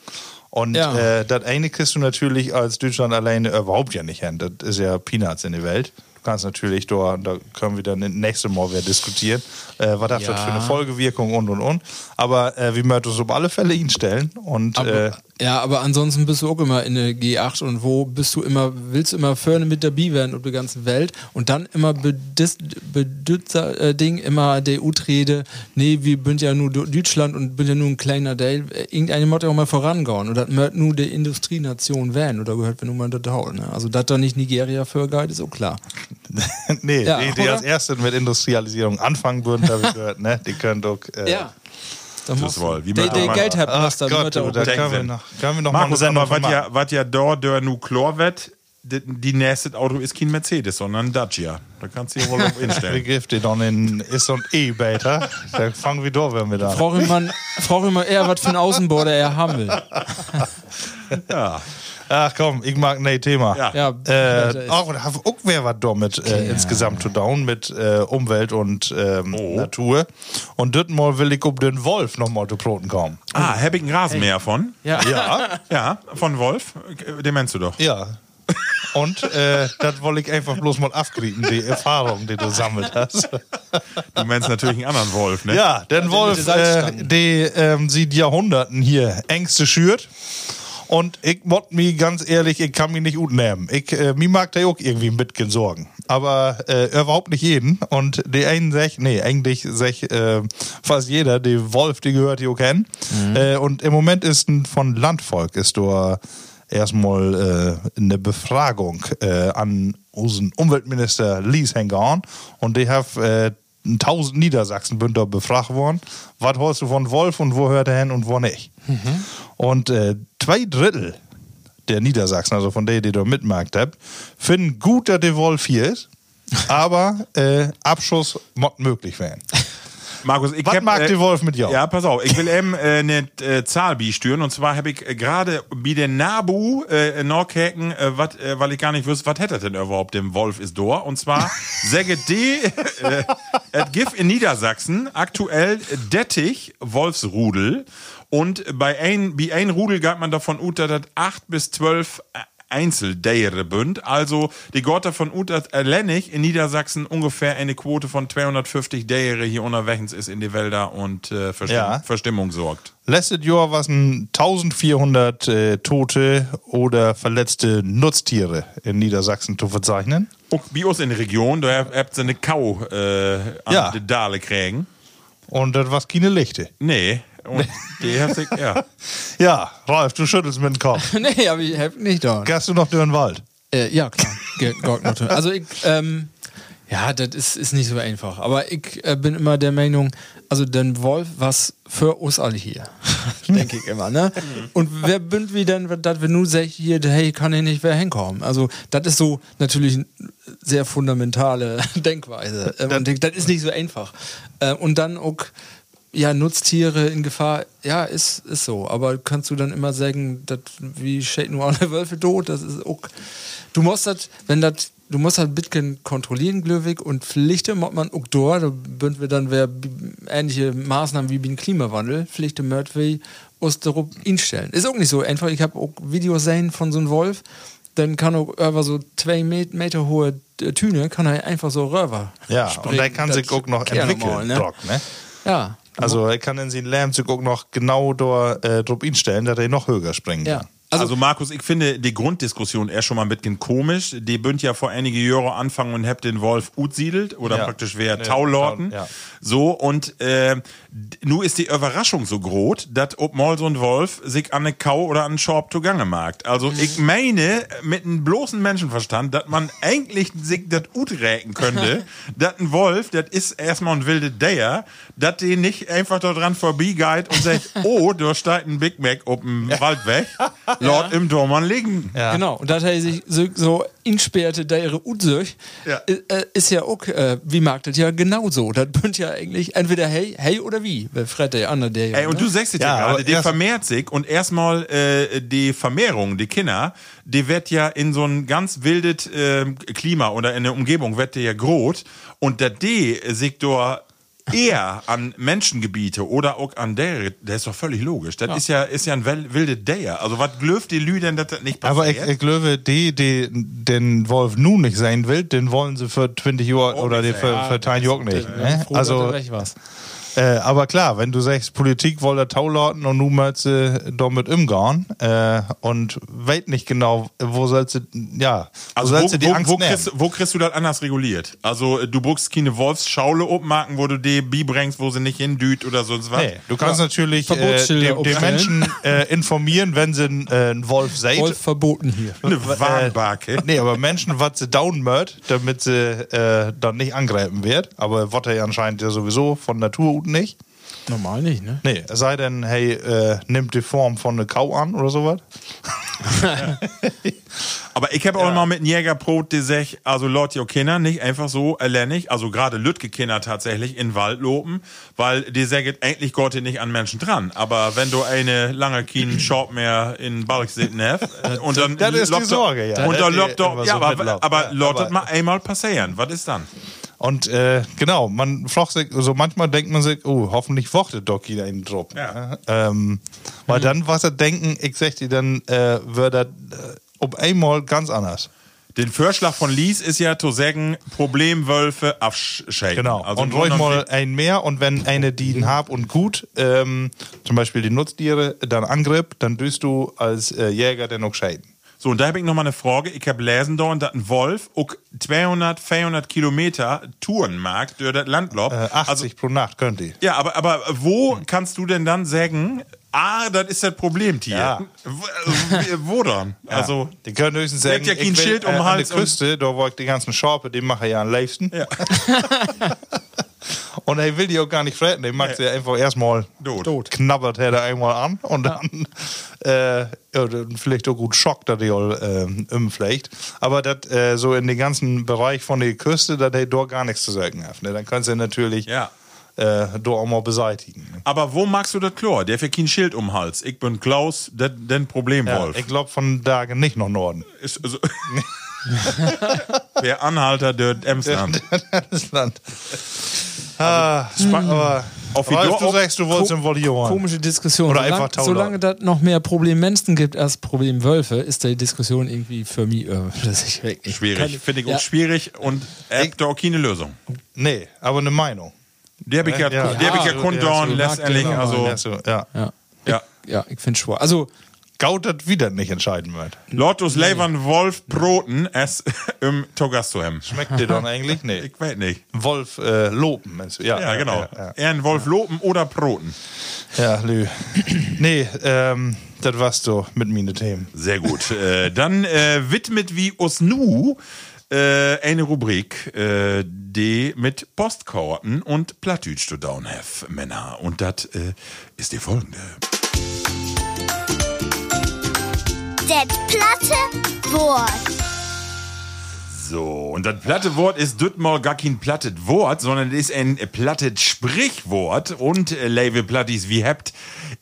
Und Ja. äh, das eine kriegst du natürlich als Deutschland alleine überhaupt ja nicht hin. Das ist ja Peanuts in der Welt. Kannst natürlich, da, da können wir dann nächste Mal wieder diskutieren, äh, was das Ja. für eine Folgewirkung und und und. Aber äh, wir möchten uns auf alle Fälle instellen. Und Aber, äh, ja, aber ansonsten bist du auch immer in der G8 und wo bist du immer, willst du immer vorne mit dabei werden auf der ganzen Welt und dann immer bedützer äh, Ding, immer der U-Rede, nee, wir sind ja nur Deutschland und bin ja nur ein kleiner Teil. Irgendeine muss ja auch mal vorangehen oder das möchte nur der Industrienation werden oder gehört, wenn du mal haut. Ne? Also, dass da nicht Nigeria für geht, ist auch klar. *laughs* nee, Ja, die, die als erste mit Industrialisierung anfangen würden, habe *laughs* ich gehört, ne? Die können doch. Äh, Da Das muss- wohl. Wie Der, man- der man- Geld hat, was dann Gott, da denken können wir noch, können wir noch mal Markus, Sendung aber was ja, machen. was ja da der nu Chlor wird, die, die nächste Auto ist kein Mercedes, sondern ein Dacia. Da kannst du ja wohl auf Wie *laughs* instellen. gibt die dann in ist und E später? Da fangen wir da wenn wir da. Mal, brauch ich mal eher was für einen Außenborder er haben will. Ja. Ach komm, ich mag ne Thema. Ja. Ja, Äh, auch, auch wer was damit äh, insgesamt zu down mit äh, Umwelt und ähm, Oh. Natur. Und das mal will ich um den Wolf noch mal zu Broten kommen. Ah, hab ich einen Rasenmäher von? ja. Ja, *laughs* Ja, von Wolf. Den meinst du doch. ja. Und äh, das wollte ich einfach bloß mal abkriegen, die Erfahrung, die du sammelt hast. Du meinst natürlich einen anderen Wolf, ne? Ja, denn Wolf, mit äh, die ähm, sieht Jahrhunderten hier Ängste schürt. Und ich mott mich ganz ehrlich, ich kann mich nicht gut nehmen. Ich, äh, mir mag der auch irgendwie ein bisschen sorgen. Aber äh, überhaupt nicht jeden. Und die einen sech, nee, eigentlich sech äh, fast jeder, die Wolf, die gehört die auch kennen. Äh, und im Moment ist ein, von Landvolk ist da erstmal äh, eine Befragung äh, an unseren Umweltminister Lies Hengarn. Und die haben äh, 1000 Niedersachsen bünd da befragt worden. Was hörst du von Wolf und wo hört er hin und wo nicht? Und äh, zwei Drittel der Niedersachsen, also von denen, die da mitmarkt habt, finden gut, dass der Wolf hier ist, *laughs* aber äh, Abschuss möglich werden. Markus, ich Was hab, mag äh, der Wolf mit dir? Ja, pass auf. Ich will eben äh, eine äh, Zahl bistüren. Und zwar habe ich äh, gerade bei der Nabu äh, in Norrkäken, äh, wat, äh, weil ich gar nicht wüsste, was hätte denn überhaupt dem Wolf ist da. Und zwar *laughs* säge die äh, et GIF in Niedersachsen aktuell Dettich Wolfsrudel. Und bei ein, bei ein Rudel geht man davon ut, dass das acht bis zwölf äh, Einzeldeiere bünd. Also die Gotter von Utat Lennig in Niedersachsen ungefähr eine Quote von 250 Deiere hier unterwegs ist in die Wälder und äh, Verstimmung, Ja. Verstimmung sorgt. Letztes Jahr waren 1400 äh, tote oder verletzte Nutztiere in Niedersachsen zu verzeichnen. Auch bei uns in der Region, da habt ihr eine Kau äh, an Ja. die Dale kriegen. Und das war keine Lichte. Nee. Und die sich, ja. *laughs* Ja, Ralf, du schüttelst mit dem Kopf. *laughs* nee, aber ich hab nicht da. Gehst du noch durch den Wald? Äh, ja, klar. Ge- Gott, natürlich. also ich, ähm, ja, das ist, ist nicht so einfach. Aber ich äh, bin immer der Meinung, also den Wolf was für uns alle hier. *laughs* Denke ich immer, ne? Und wer bünd wie denn, dass wir nur sagen, hier, hey, kann hier nicht wer hinkommen? Also, das ist so natürlich eine sehr fundamentale Denkweise. Ähm, und ich- das ist nicht so einfach. Äh, und dann auch, ja, Nutztiere in Gefahr, ja, ist, ist so. Aber kannst du dann immer sagen, dat, wie steht nur alle Wölfe tot? Das ist auch. Du musst das, wenn das, du musst halt Bitcoin kontrollieren, Glöwig, und Pflichte macht man auch dort, da bünd wir dann wer ähnliche Maßnahmen wie beim Klimawandel, Pflichte mört wie uns darauf instellen. Ist auch nicht so einfach. Ich habe auch Videos sehen von so einem Wolf, dann kann auch über so zwei Met- Meter hohe äh, Tüne, kann er einfach so rüber. Ja, springen. und der kann sich auch noch entwickeln. normal, ne? Doc, ne? Ja. Also er kann in seinen Lärm sich auch noch genau dort äh, drauf einstellen, dass er noch höher springen Ja. Kann. Also, Markus, ich finde die Grunddiskussion eher schon mal ein bisschen komisch. Die bünd ja vor einige Jahre anfangen und habt den Wolf utsiedelt oder Ja. praktisch wer Nee, Taulorten. ja. So, und äh, nu ist die Überraschung so groß, dass ob mal so ein Wolf sich an eine Kau oder an einen Schorb zugange mag. Also ich meine mit einem bloßen Menschenverstand, dass man eigentlich sich das uträken könnte, *laughs* dass ein Wolf, das ist erstmal ein wilde Deer, dass die nicht einfach da dran vorbeigeht und sagt, *laughs* oh, da steigt ein Big Mac dem Wald weg, *laughs* Lord im Dormann liegen. Ja. Genau, und dass er sich so, so insperrte, der ihre Utsöch, Ja. äh, ist ja auch, äh, wie mag das ja genauso. Das bünd ja eigentlich entweder hey, hey oder wie, weil Fred der andere der. Ey, und ne? du sagst es ja, Ja, gerade, der vermehrt sich und erstmal äh, die Vermehrung, die Kinder, die wird ja in so ein ganz wildes äh, Klima oder in der Umgebung wird der ja groß und der D sich dort eher an Menschengebiete oder auch an der, der ist doch völlig logisch. Das ist ja ist ja ein wilde Der. Also was glöft die Lü denn, dass das nicht passiert? Aber ich, ich glaube, die, die den Wolf nun nicht sein will, den wollen sie für 20 Jahre oder die für, für 10 Jahre nicht. Ne? Froh, Also. Äh, aber klar, wenn du sagst, Politik wollte Taulauten und nun möchtest du damit umgehen äh, und weiß nicht genau, wo sollst du, ja, wo Also wo, sollst du die wo, Angst wo, nehmen? kriegst, wo kriegst du das anders reguliert? Also äh, du buchst keine Wolfsschaule obmarken, wo du die bibringst, wo sie nicht hindüht oder sonst was? Nee, du kannst natürlich äh, den, den. Menschen äh, informieren, wenn sie einen, äh, einen Wolf sehen. Wolf verboten hier. Eine Warnbarke. *laughs* Nee, aber Menschen, was sie down mört, damit sie äh, dann nicht angreifen wird. Aber was er ja anscheinend ja sowieso von Natur ut nicht. Normal nicht, ne? Nee, es sei denn, hey, äh, nimmt die Form von einer Kau an oder sowas. *laughs* Aber ich habe auch mal mit einem Jägerbrot gesagt, also Leute, ihr Kinder nicht einfach so erlernig, also gerade Lütke Kinder tatsächlich in den Wald loben, weil die sagen, eigentlich Gott nicht an Menschen dran. Aber wenn du eine lange Kien Shop mehr in Balk hast, äh, *laughs* und dann Das ist die Sorge, ja. Und dann lobt immer ja, aber, aber Ja, mal einmal passieren. Was ist dann? Und äh, genau, man fragt sich, also manchmal denkt man sich, oh, hoffentlich wortet doch jeder in den Druck. Ja. Ähm, weil dann, was er denken, ich sag dir, dann äh, wird er äh, ob einmal ganz anders. Den Vorschlag von Lies ist ja zu sagen, Problemwölfe aufschäden. Genau. Also und ruhig mal ein mehr und wenn eine die hab und gut, ähm, zum Beispiel die Nutztiere, dann Angriff, dann düst du als äh, Jäger den auch scheiden. So, und da habe ich noch mal eine Frage. Ich habe lesen da, dass ein Wolf auch 200, 400 Kilometer Touren mag durch das Landlob. Äh, 80 Also, pro Nacht könnt ihr. ja, aber, aber wo kannst du denn dann sagen, ah, das ist das Problemtier? Ja. Wo, also, wo dann? *laughs* Also, die können höchstens sagen, ja kein ich will, Schild um äh, den an Hals der und- Küste, da wo ich die ganzen Schorpe, die mache ich ja am liebsten. Ja. *laughs* und er will die auch gar nicht fressen, der macht sie einfach erstmal Tot. knabbert er da einmal an und dann, äh, ja, vielleicht auch gut schockt, dass die all ähm, umflecht. Aber das äh, so in den ganzen Bereich von der Küste, dass er dort gar nichts zu sagen hat. Ne? Dann kannst du natürlich Ja. äh, dort auch mal beseitigen. Ne? Aber wo magst du das klar? Der hat kein Schild um den Hals. Ich bin Klaus, den, den Ja, Problemwolf. ich glaube von da nicht nach Norden. ist, also, *laughs* Wer Anhalter, der Emsland. *laughs* das Land. Ah, aber auf wie Ralf, Dor- du sagst, du wolltest im Volleyball. Komische Diskussion. Oder solange, einfach Taula. solange das noch mehr Problem Menschen gibt als Problem Wölfe, ist die Diskussion irgendwie für mich äh, *laughs* das ich. Schwierig, finde ich ja. auch schwierig und er hat da auch keine Lösung. Nee, aber eine Meinung. Die habe ich ja, Ja, die hab ich ja ja, kundorn ja, so letztendlich, also, Ja, ja. Ja, ich finde schwor. Also, Gaut das wieder nicht entscheiden wird. Lotus Levern Wolf Broten es *laughs* im Togasto hem. Schmeckt dir dann eigentlich? Nee. *laughs* Ich weiß nicht. Wolf äh, Lopen. du? Ja, Ja, genau. Ja, ja. Eher ein Wolf Lopen oder Broten. ja Lü. *clears throat* nee, ähm, das war's so mit meine Themen. Sehr gut. äh, dann äh, widmet wie us nu äh, eine Rubrik, äh, die mit Postkarten und Plattdeutsch zu down have, Männer. Und das äh, ist die folgende. Das platte Wort. So, und das platte Wort ist düttmal gar kein plattet Wort, sondern es ist ein plattet Sprichwort. Und äh, Level Plattis, wie habt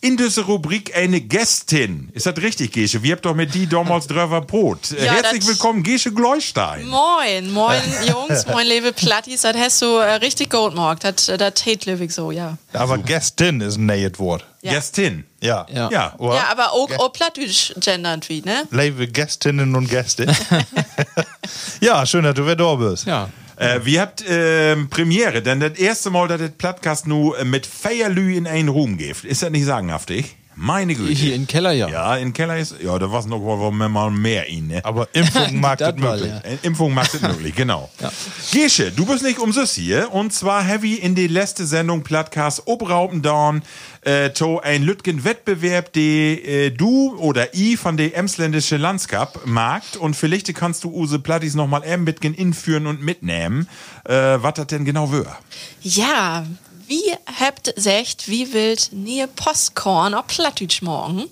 in dieser Rubrik eine Gästin. Ist das richtig, Gesche? Wir habt doch mit die damals drüber Brot. Äh, Ja, Herzlich willkommen, Gesche Gleustein. Moin, moin *laughs* Jungs, moin Level Plattis, das hast du äh, richtig gut gemacht. Das, äh, das tät löwig so, ja. Aber Gästin ist ein neues Wort. Ja. Gästin. Ja. Ja. Ja. Oder? Ja, aber auch, auch plattdeutsch gendert wie, ne? Liebe Gästinnen und Gäste. *laughs* ja, schön, dass du wieder da bist. ja. Äh, wir habt ähm, Premiere, denn das erste Mal, dass das Podcast nu äh, mit Feierlü in einen Ruhm gibt. Ist das nicht sagenhaftig? Meine Güte. Hier in Keller, ja. Ja, in Keller ist, ja, da war noch wo wir mal mehr in, ne? Aber Impfung mag *laughs* das Das mal, möglich. ja. Äh, Impfung macht es möglich, genau. *laughs* Gesche, du bist nicht umsonst hier. Und zwar heavy in die letzte Sendung Plattcast Obraupen Dorn äh, to ein Lütgen Wettbewerb, die äh, du oder i von der Emsländische Landscup magt. Und vielleicht kannst du Use Plattis noch mal eben mitgen inführen und mitnehmen, äh, was das denn genau wär. Ja, wie habt secht, wie wild nie Postkorn auf Plattdeutsch morgen?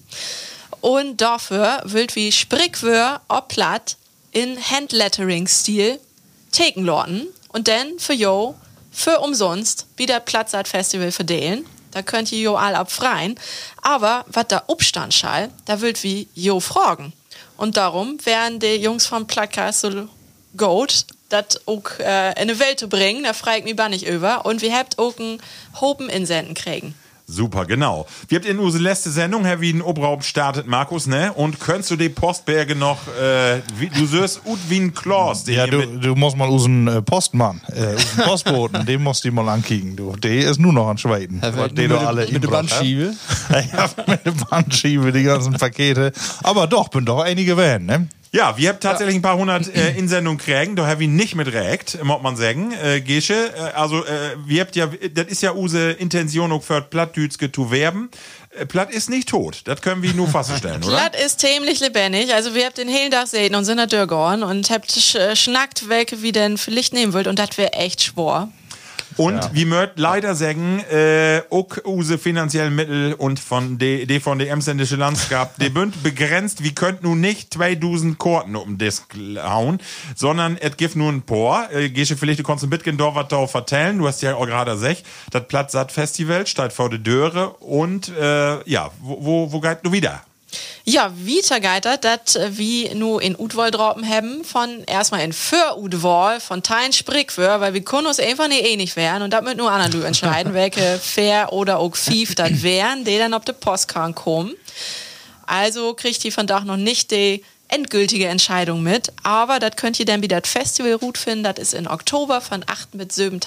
Und dafür wild wie Sprichwör auf Platt in Handlettering-Stil taken lorden und dann für jo für umsonst wieder Platzart Festival verdelen. Da könnt ihr jo all abfreien. Aber was da Obstand schall, da wild wie jo fragen. Und darum wären die Jungs vom Plattcast so das auch äh, in die Welt zu bringen. Da frage ich mich gar nicht über. Und wir habt auch einen Hopen insenden kriegen. Super, genau. Wir habt in unsere letzte Sendung, Herr Wieden Obraum startet, Markus, ne? Und könntest du die Postberge noch, äh, wie, du söst ut wie ein Klaus. den Ja, du, du musst mal unseren äh, Postmann, äh, unseren *laughs* Postboten, den musst du mal ankicken. Du, der ist nur noch an Schweden. Was die doch alle mit der Bandschiebe. *laughs* ja, mit der Bandschiebe, die ganzen Pakete. Aber doch, bin doch einige Van, ne? Ja, wir haben tatsächlich ein paar hundert äh, Insendungen kriegen, da haben wir nicht mit recht, muss man sagen. Äh, Gesche, äh, also äh, wir habt ja, das ist ja unsere Intention auch für Plattdütske zu werben. Äh, Platt ist nicht tot, das können wir nur feststellen, *laughs* oder? Platt ist ziemlich lebendig. Also wir habt den hellen Tag sehen und sind da Dörgorn und habt sch äh, schnackt, welche wie denn vielleicht nehmen wollt. Und das wäre echt schwor. Und wie möcht leider sagen, äh, auch use finanziellen Mittel und von de, de von der Emsländische Landschaft, die bünd begrenzt, wir könnt nun nicht 2000 Korten um Disk hauen, sondern es gibt nur ein paar. Äh, Gesche, vielleicht du kannst ein bisschen da was da vertellen, du hast ja auch gerade sech, das Platzsatt Festival steht vor der Döre und äh, ja, wo, wo, wo geht du wieder? Ja, wie geitert, dat äh, wie nu in Udwol droppen haben, von erstmal in für Udwol, von Tein Sprichwör, weil wir können uns einfach nicht ähnlich wären und damit nur anderen *laughs* entscheiden, welche fair oder auch fief das *clears throat* wären, die dann auf der Postkarte kommen. Also kriegt ihr von Dach noch nicht die endgültige Entscheidung mit, aber das könnt ihr dann wieder das Festival gut finden, das ist in Oktober von 8. bis 7.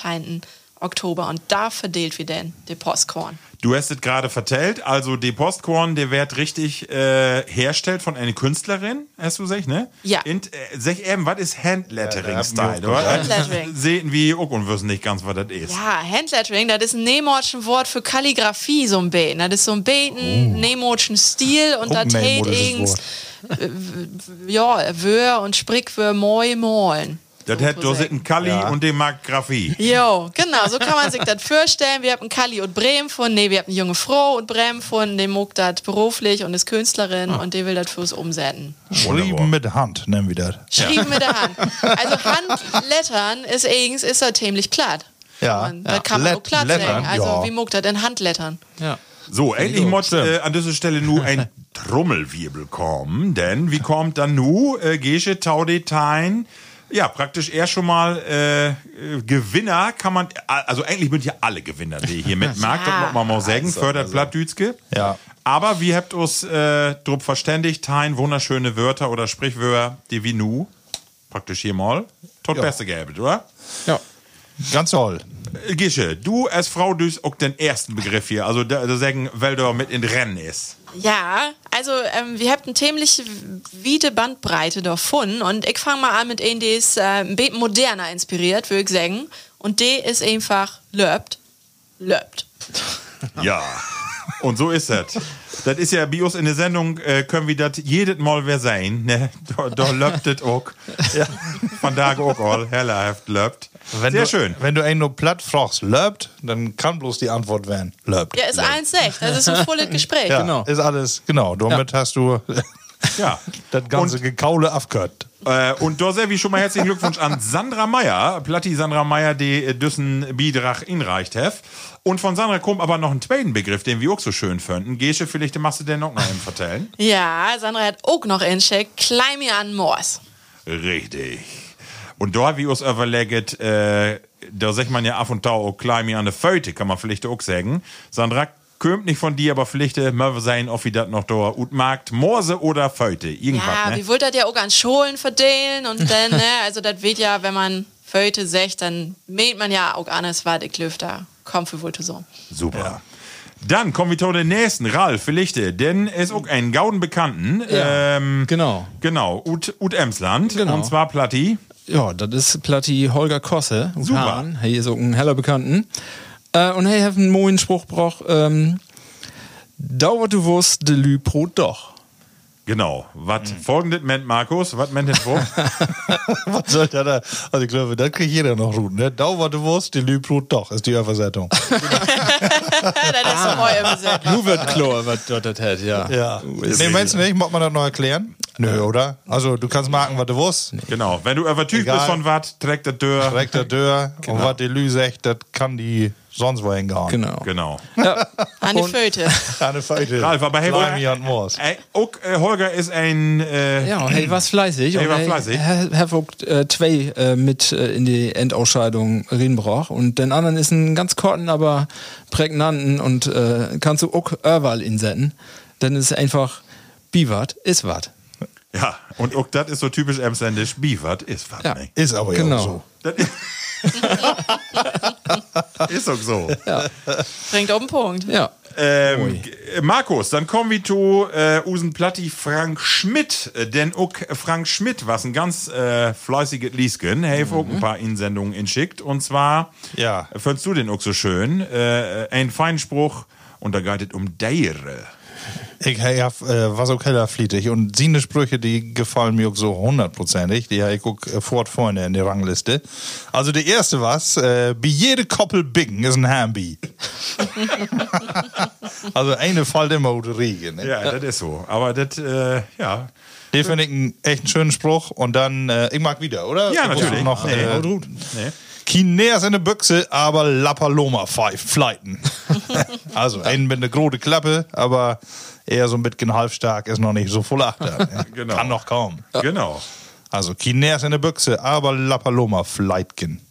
Oktober und da verdeelt wir denn die Postkorn. Du hast es gerade vertellt, also die Postkorn, der wird richtig äh, herstellt von einer Künstlerin, hast du gesagt, ne? Ja. Und äh, sag eben, was ist Handlettering-Style, Ja, da Handlettering. *laughs* Sehen wir auch und wissen nicht ganz, was das ist. Ja, Handlettering, das ist ein nemotschen Wort für Kalligrafie, so ein Beten. Das ist so ein Beten, nemotschen Stil und das ein hält irgends, äh, ja, Wör und Sprichwör moi malen. Das hat da sitzen Kalli und dem mag Graphie. Jo, genau, so kann man sich das vorstellen. Wir haben Kalli und Bremen von, nee, wir haben eine junge Frau und Bremen von, die mag das beruflich und ist Künstlerin und die will das für uns umsetzen. Schrieben mit Hand, nennen wir das. Schrieben mit der Hand. Also Handlettern ist eigens, ist das ziemlich platt. Ja. Ja. Das kann man auch Let- platt Lettern, sagen. Also ja. wie mag das denn Handlettern? Ja. So, endlich muss äh, an dieser Stelle nur ein *laughs* Trommelwirbel kommen, denn wie kommt dann nu, äh, Gesche Taudetein, Ja, praktisch eher schon mal äh, Gewinner kann man, also eigentlich sind ja alle Gewinner, die hier mitmachen, *laughs* Ja. man mal sagen, fördert Plattdütske. Ja. Aber wie habt uns äh, drup verständigt, teilen wunderschöne Wörter oder Sprichwörter, die wie nu, praktisch hier mal, tot beste gäbe, oder? Ja. Ganz toll. Äh, Gische, du als Frau düst auch den ersten Begriff hier, also da, da sagen, weil du mit in Rennen ist. Ja, also ähm, wir habt eine ziemlich wiede Bandbreite davon und ich fange mal an mit einem, die ist äh, ein bisschen moderner inspiriert, würde ich sagen. Und die ist einfach löbt, löbt. Ja. *laughs* Und so ist das. Das ist ja bei uns in der Sendung, äh, können wir das jedes Mal wer sein. Ne? Da, da löbt es auch. Ja. Von da auch all. Hellerhaft löbt. Wenn Sehr du, schön. Wenn du einen nur platt fragst, löbt, dann kann bloß die Antwort werden, löbt. Ja, ist 1,6. Das ist ein volles Gespräch. Ja, genau. Ist alles, genau. Damit hast du *laughs* Ja. das ganze Gekaule abgehört. Äh, und da sehr wie schon mal herzlichen Glückwunsch an Sandra Meyer, Platti Sandra Meyer, die äh, Düssen Bidrach inreicht hef. Und von Sandra kommt aber noch ein zweiten Begriff, den wir auch so schön finden. Gesche, vielleicht machst du den auch noch einen vertellen. Ja, Sandra hat auch noch in Check. Klein mir an Moors. Richtig. Und da wie uns überlegt, äh, da sagt man ja ab und zu auch klein an der Föte, kann man vielleicht auch sagen. Sandra, kommt nicht von dir, aber vielleicht mögen wir sein, ob wie das noch da gut mag. Morse oder Föte, irgendwas, Ja, ne? wie wollt das ja auch an Schulen verdienen und dann, ne, *laughs* also das wird ja, wenn man Föte sagt, dann meint man ja auch anders, was ich Lüfter kommt für wohl so. Super. Dann kommen wir zu den nächsten, Ralf, vielleicht, äh, denn er ist auch ein gauden Bekannten. Ja, ähm, genau. Genau, Ut, Ut Emsland. Genau. Und zwar Platti. Ja, das ist Platti Holger Kosse. Super. Hahn. Hey, ist auch ein heller Bekannten. Äh, und hey, hat einen moin Spruch brauch, ähm, dauert du wurst de Lü pro doch. Genau. Was Mhm. folgendes meint Markus? Was meint den Spruch? *laughs* Was soll der da? Also ich glaube, das kriegt jeder noch gut, ne? Dauert du Wurst, die Lübrut doch, ist die Übersetzung. das ist so neu übersetzt. Nu wird klar, was dort das hat, ja. Ja. Nee, meinst du nicht? Muss man das noch erklären? Nö, oder? Also du kannst marken, was du wusst. genau. Wenn du Egal. bist von was, trägt der Tür. Direkt der Tür. Und was die Lü sagt, das kann die sonst wohin gehen. Genau. Genau. An die Föte. Eine *laughs* Feite. Ralf, aber hey, Slimy und Moors. Ey, auch, äh, Holger ist ein. Äh, Ja, hey, was fleißig. Hey, war fleißig. Herr, Herr Vogt äh, zwei äh, mit äh, in die Endausscheidung reinbrach. Und den anderen ist ein ganz korten, aber prägnanten und äh, kannst du auch überall insetzen. Dann ist es einfach Biwat ist wat. Ja, und auch das ist so typisch emsländisch. Biefert ist was. Ja. Ne? Ist aber ja Genau. auch so. *laughs* Ist, auch so. Bringt auf den Punkt. Ja. Ähm, G- Markus, dann kommen wir zu äh, Usen Platti Frank Schmidt. Äh, Denn auch Frank Schmidt, was ein ganz äh, fleißiges Liesken, hey, mhm. auch ein paar Insendungen inschickt. Und zwar, Ja. findest du den auch so schön, äh, ein feinen Spruch, und da geht es um Deire. Ich hey, hab, äh, war so kellerflietig und seine Sprüche, die gefallen mir auch so hundertprozentig. Die habe ich auch äh, fort vorne in der Rangliste. Also der erste was, äh, bei jede Koppel Biggen ist ein Hambi. *laughs* also eine fällt immer unter Regen. Ne? Ja, das ist so. Aber das, äh, ja. Den finde ich einen echt einen schönen Spruch. Und dann, äh, ich mag wieder, oder? Ja, natürlich. Noch, Nee, äh. Nee. Kineas in der Büchse, aber Lapaloma pfeif, fleiten. *laughs* also, einen mit einer großen Klappe, aber eher so ein bisschen halbstark, ist noch nicht so voll Achter. *laughs* Genau. Kann noch kaum. Genau. Also, Kineas in der Büchse, aber Lapaloma fleitgen.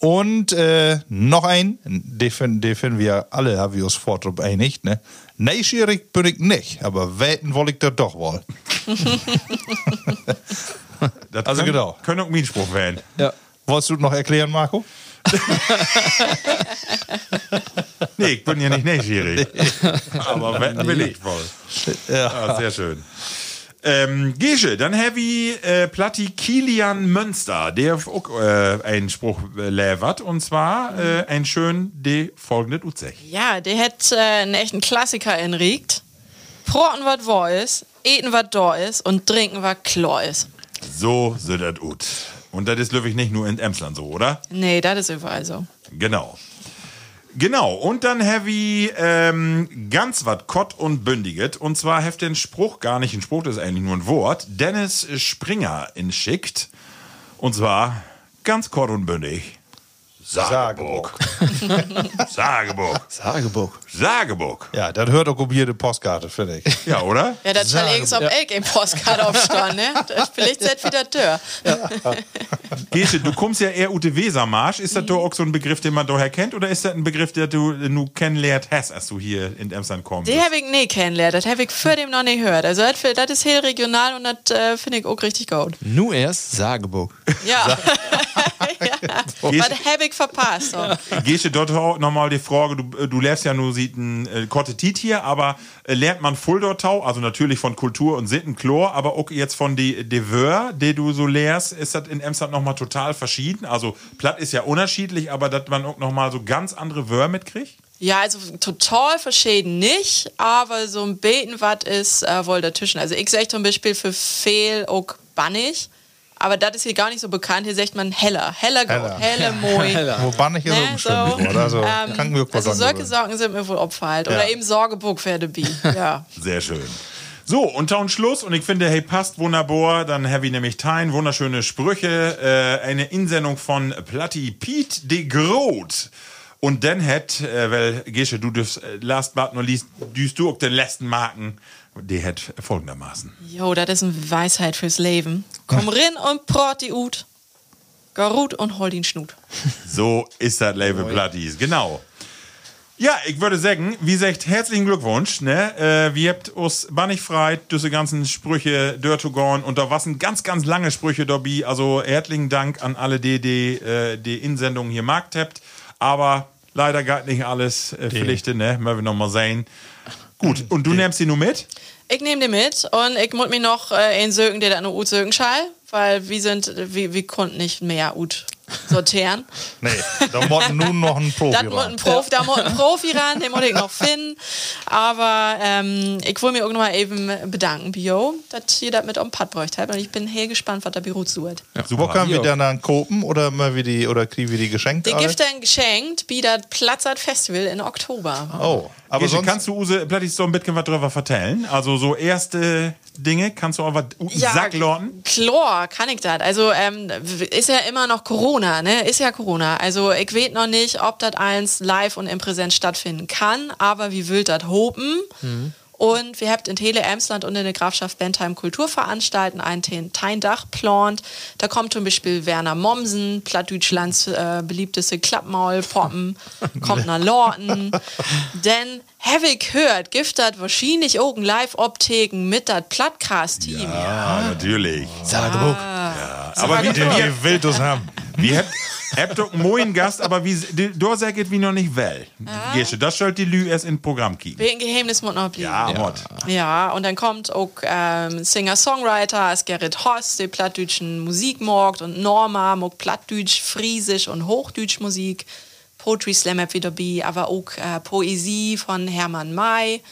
Und äh, noch ein, den finden, den finden wir alle, haben wir uns fortrup einig, ne? Neugierig bin ich nicht, aber wetten wollte ich das doch wohl. *laughs* Das Also können, genau. Können auch meinen Spruch wählen. Ja. Wolltest du noch erklären, Marco? *laughs* Nee, ich bin ja nicht neugierig. Aber wetten will ich voll. Ja. sehr schön. Ähm, Gesche, dann habe ich äh, Platti Kilian Münster, der auch äh, einen Spruch äh, levert, und zwar äh, ein schön de folgende Utzech. Ja, der hat äh, einen echten Klassiker inregt. Broten was wo ist, eten was da ist und trinken was klar ist. So sind das ut. Und das ist löwig nicht nur in Emsland so, oder? Nee, das ist überall so. Genau. Genau, und dann ich ähm, ganz was Kott und Bündiget. Und zwar heft den Spruch, gar nicht ein Spruch, das ist eigentlich nur ein Wort, Dennis Springer in schickt. Und zwar ganz kort und bündig. Sageburg. *laughs* Sageburg. Sageburg. Sageburg. Ja, das hört auch um jede Postkarte, finde ich. Ja, oder? Ja, das soll irgend so ein Egg im Postkarte aufstehen, ne? Das- Vielleicht seid wieder Tür. *laughs* Gesche, du kommst ja eher ute Wesermarsch. Ist das doch auch so ein Begriff, den man daher kennt? Oder ist das ein Begriff, den du nu kennenlernt hast, als du hier in Emsland kommst? Die habe ich nie kennengelernt, das habe ich für dem noch nicht gehört. Also, das das ist heel regional und das äh, finde ich auch richtig gut. Nu erst Sageburg. Ja. *laughs* ja. Was habe ich verpasst? So. *laughs* Gesche, dort nochmal die Frage, du, du lernst ja nur sieht ein äh, Korte hier, aber äh, lernt man Fuldertau, also natürlich von Kultur und Sitten, Chlor, aber auch jetzt von die de Wör, die du so lehrst, ist das in Emsland nochmal total verschieden? Also Platt ist ja unterschiedlich, aber dass man auch nochmal so ganz andere Wör mitkriegt? Ja, also total verschieden nicht, aber so ein Beten, was ist äh, wohl dazwischen. Also ich sage zum Beispiel für Fehl auch bannig, aber das ist hier gar nicht so bekannt. Hier sagt man heller, heller, Heller. heller, *laughs* helle moi. Wobei nicht hier so Ne, bestimmt so, geworden. Also, ähm, also solche. Sorgen sind mir wohl. Ja. Oder eben Sorgeburg für die Bi. Ja. *laughs* Sehr schön. So, und Town Schluss. Und ich finde, hey, passt wunderbar. Dann ich nämlich Tein, wunderschöne Sprüche. Äh, eine Insendung von Platti Piet de Groot. Und dann hat, äh, weil, Gesche, du dürfst, äh, last but not least, düst du auch den letzten Marken. Die hat folgendermaßen. Jo, das ist eine Weisheit fürs Leben. Komm rin und prot die Ut. Garut und hol den Schnut. So ist das Label Platties, genau. Ja, ich würde sagen, wie gesagt, herzlichen Glückwunsch. Ne? Äh, wir habt uns bannig frei, diese ganzen Sprüche gone und da waren ganz, ganz lange Sprüche dabei. Also herzlichen Dank an alle, die die, äh, die Insendung hier markt habt. Aber leider geht nicht alles äh, Pflichte, ne? Mögen wir noch mal sehen. Gut, und du nimmst sie nur mit? Ich nehme die mit und ich muss mir noch äh, einen sögen, der da nur Ut sögen schall, weil wir sind, wir, wir konnten nicht mehr Ut sortieren. *laughs* Nee, da muss nun noch ein Profi ran. ein Profi, da muss ein Profi ran, den muss ich noch finden. Aber ähm, ich will mir auch noch mal eben bedanken, Bio, dass ihr das mit am Pad bräucht habt. Und ich bin sehr gespannt, was der Büro zuhört. Super, können wir dann dann kopen oder mal wie die, oder kriegen wir die geschenkt? Die? Gift dann geschenkt, wie das Platzert Festival in Oktober. Oh, aber Gesche, sonst... kannst du Use Platties so ein bisschen was drüber vertellen? Also so erste Dinge, kannst du auch was Ja, Sacklorten? Klar, kann ich das. Also ähm, ist ja immer noch Corona, ne? Ist ja Corona. Also ich weiß noch nicht, ob das eins live und im Präsenz stattfinden kann, aber wie will das hopen? Und wir habt in Tele Emsland und in der Grafschaft Bentheim Kulturveranstalten ein Teindach plant. Da kommt zum Beispiel Werner Mommsen, Plattdeutschlands äh, beliebteste Klappmaulpoppen, *laughs* kommt nach Lorten. Denn habe ich gehört, gibt das wahrscheinlich auch ein Live-Optiken mit das Plattcast-Team. Ah, natürlich. Saarbrück. Aber wie, Die, wie, die will das haben. wie habt, habt doch einen moin Gast, aber wie, du sagst wie noch nicht well. Gesche, das sollte die Lü erst in Programm kicken. Wegen Geheimnis muss noch bleiben. Ja, Mott. Ja, und dann kommt auch ähm, Singer-Songwriter als Gerrit Hoss, der plattdeutschen Musikmarkt und Norma, mag plattdeutsch, friesisch und hochdeutsch Musik. Poetry Slam hab wieder bei, aber auch äh, Poesie von Hermann May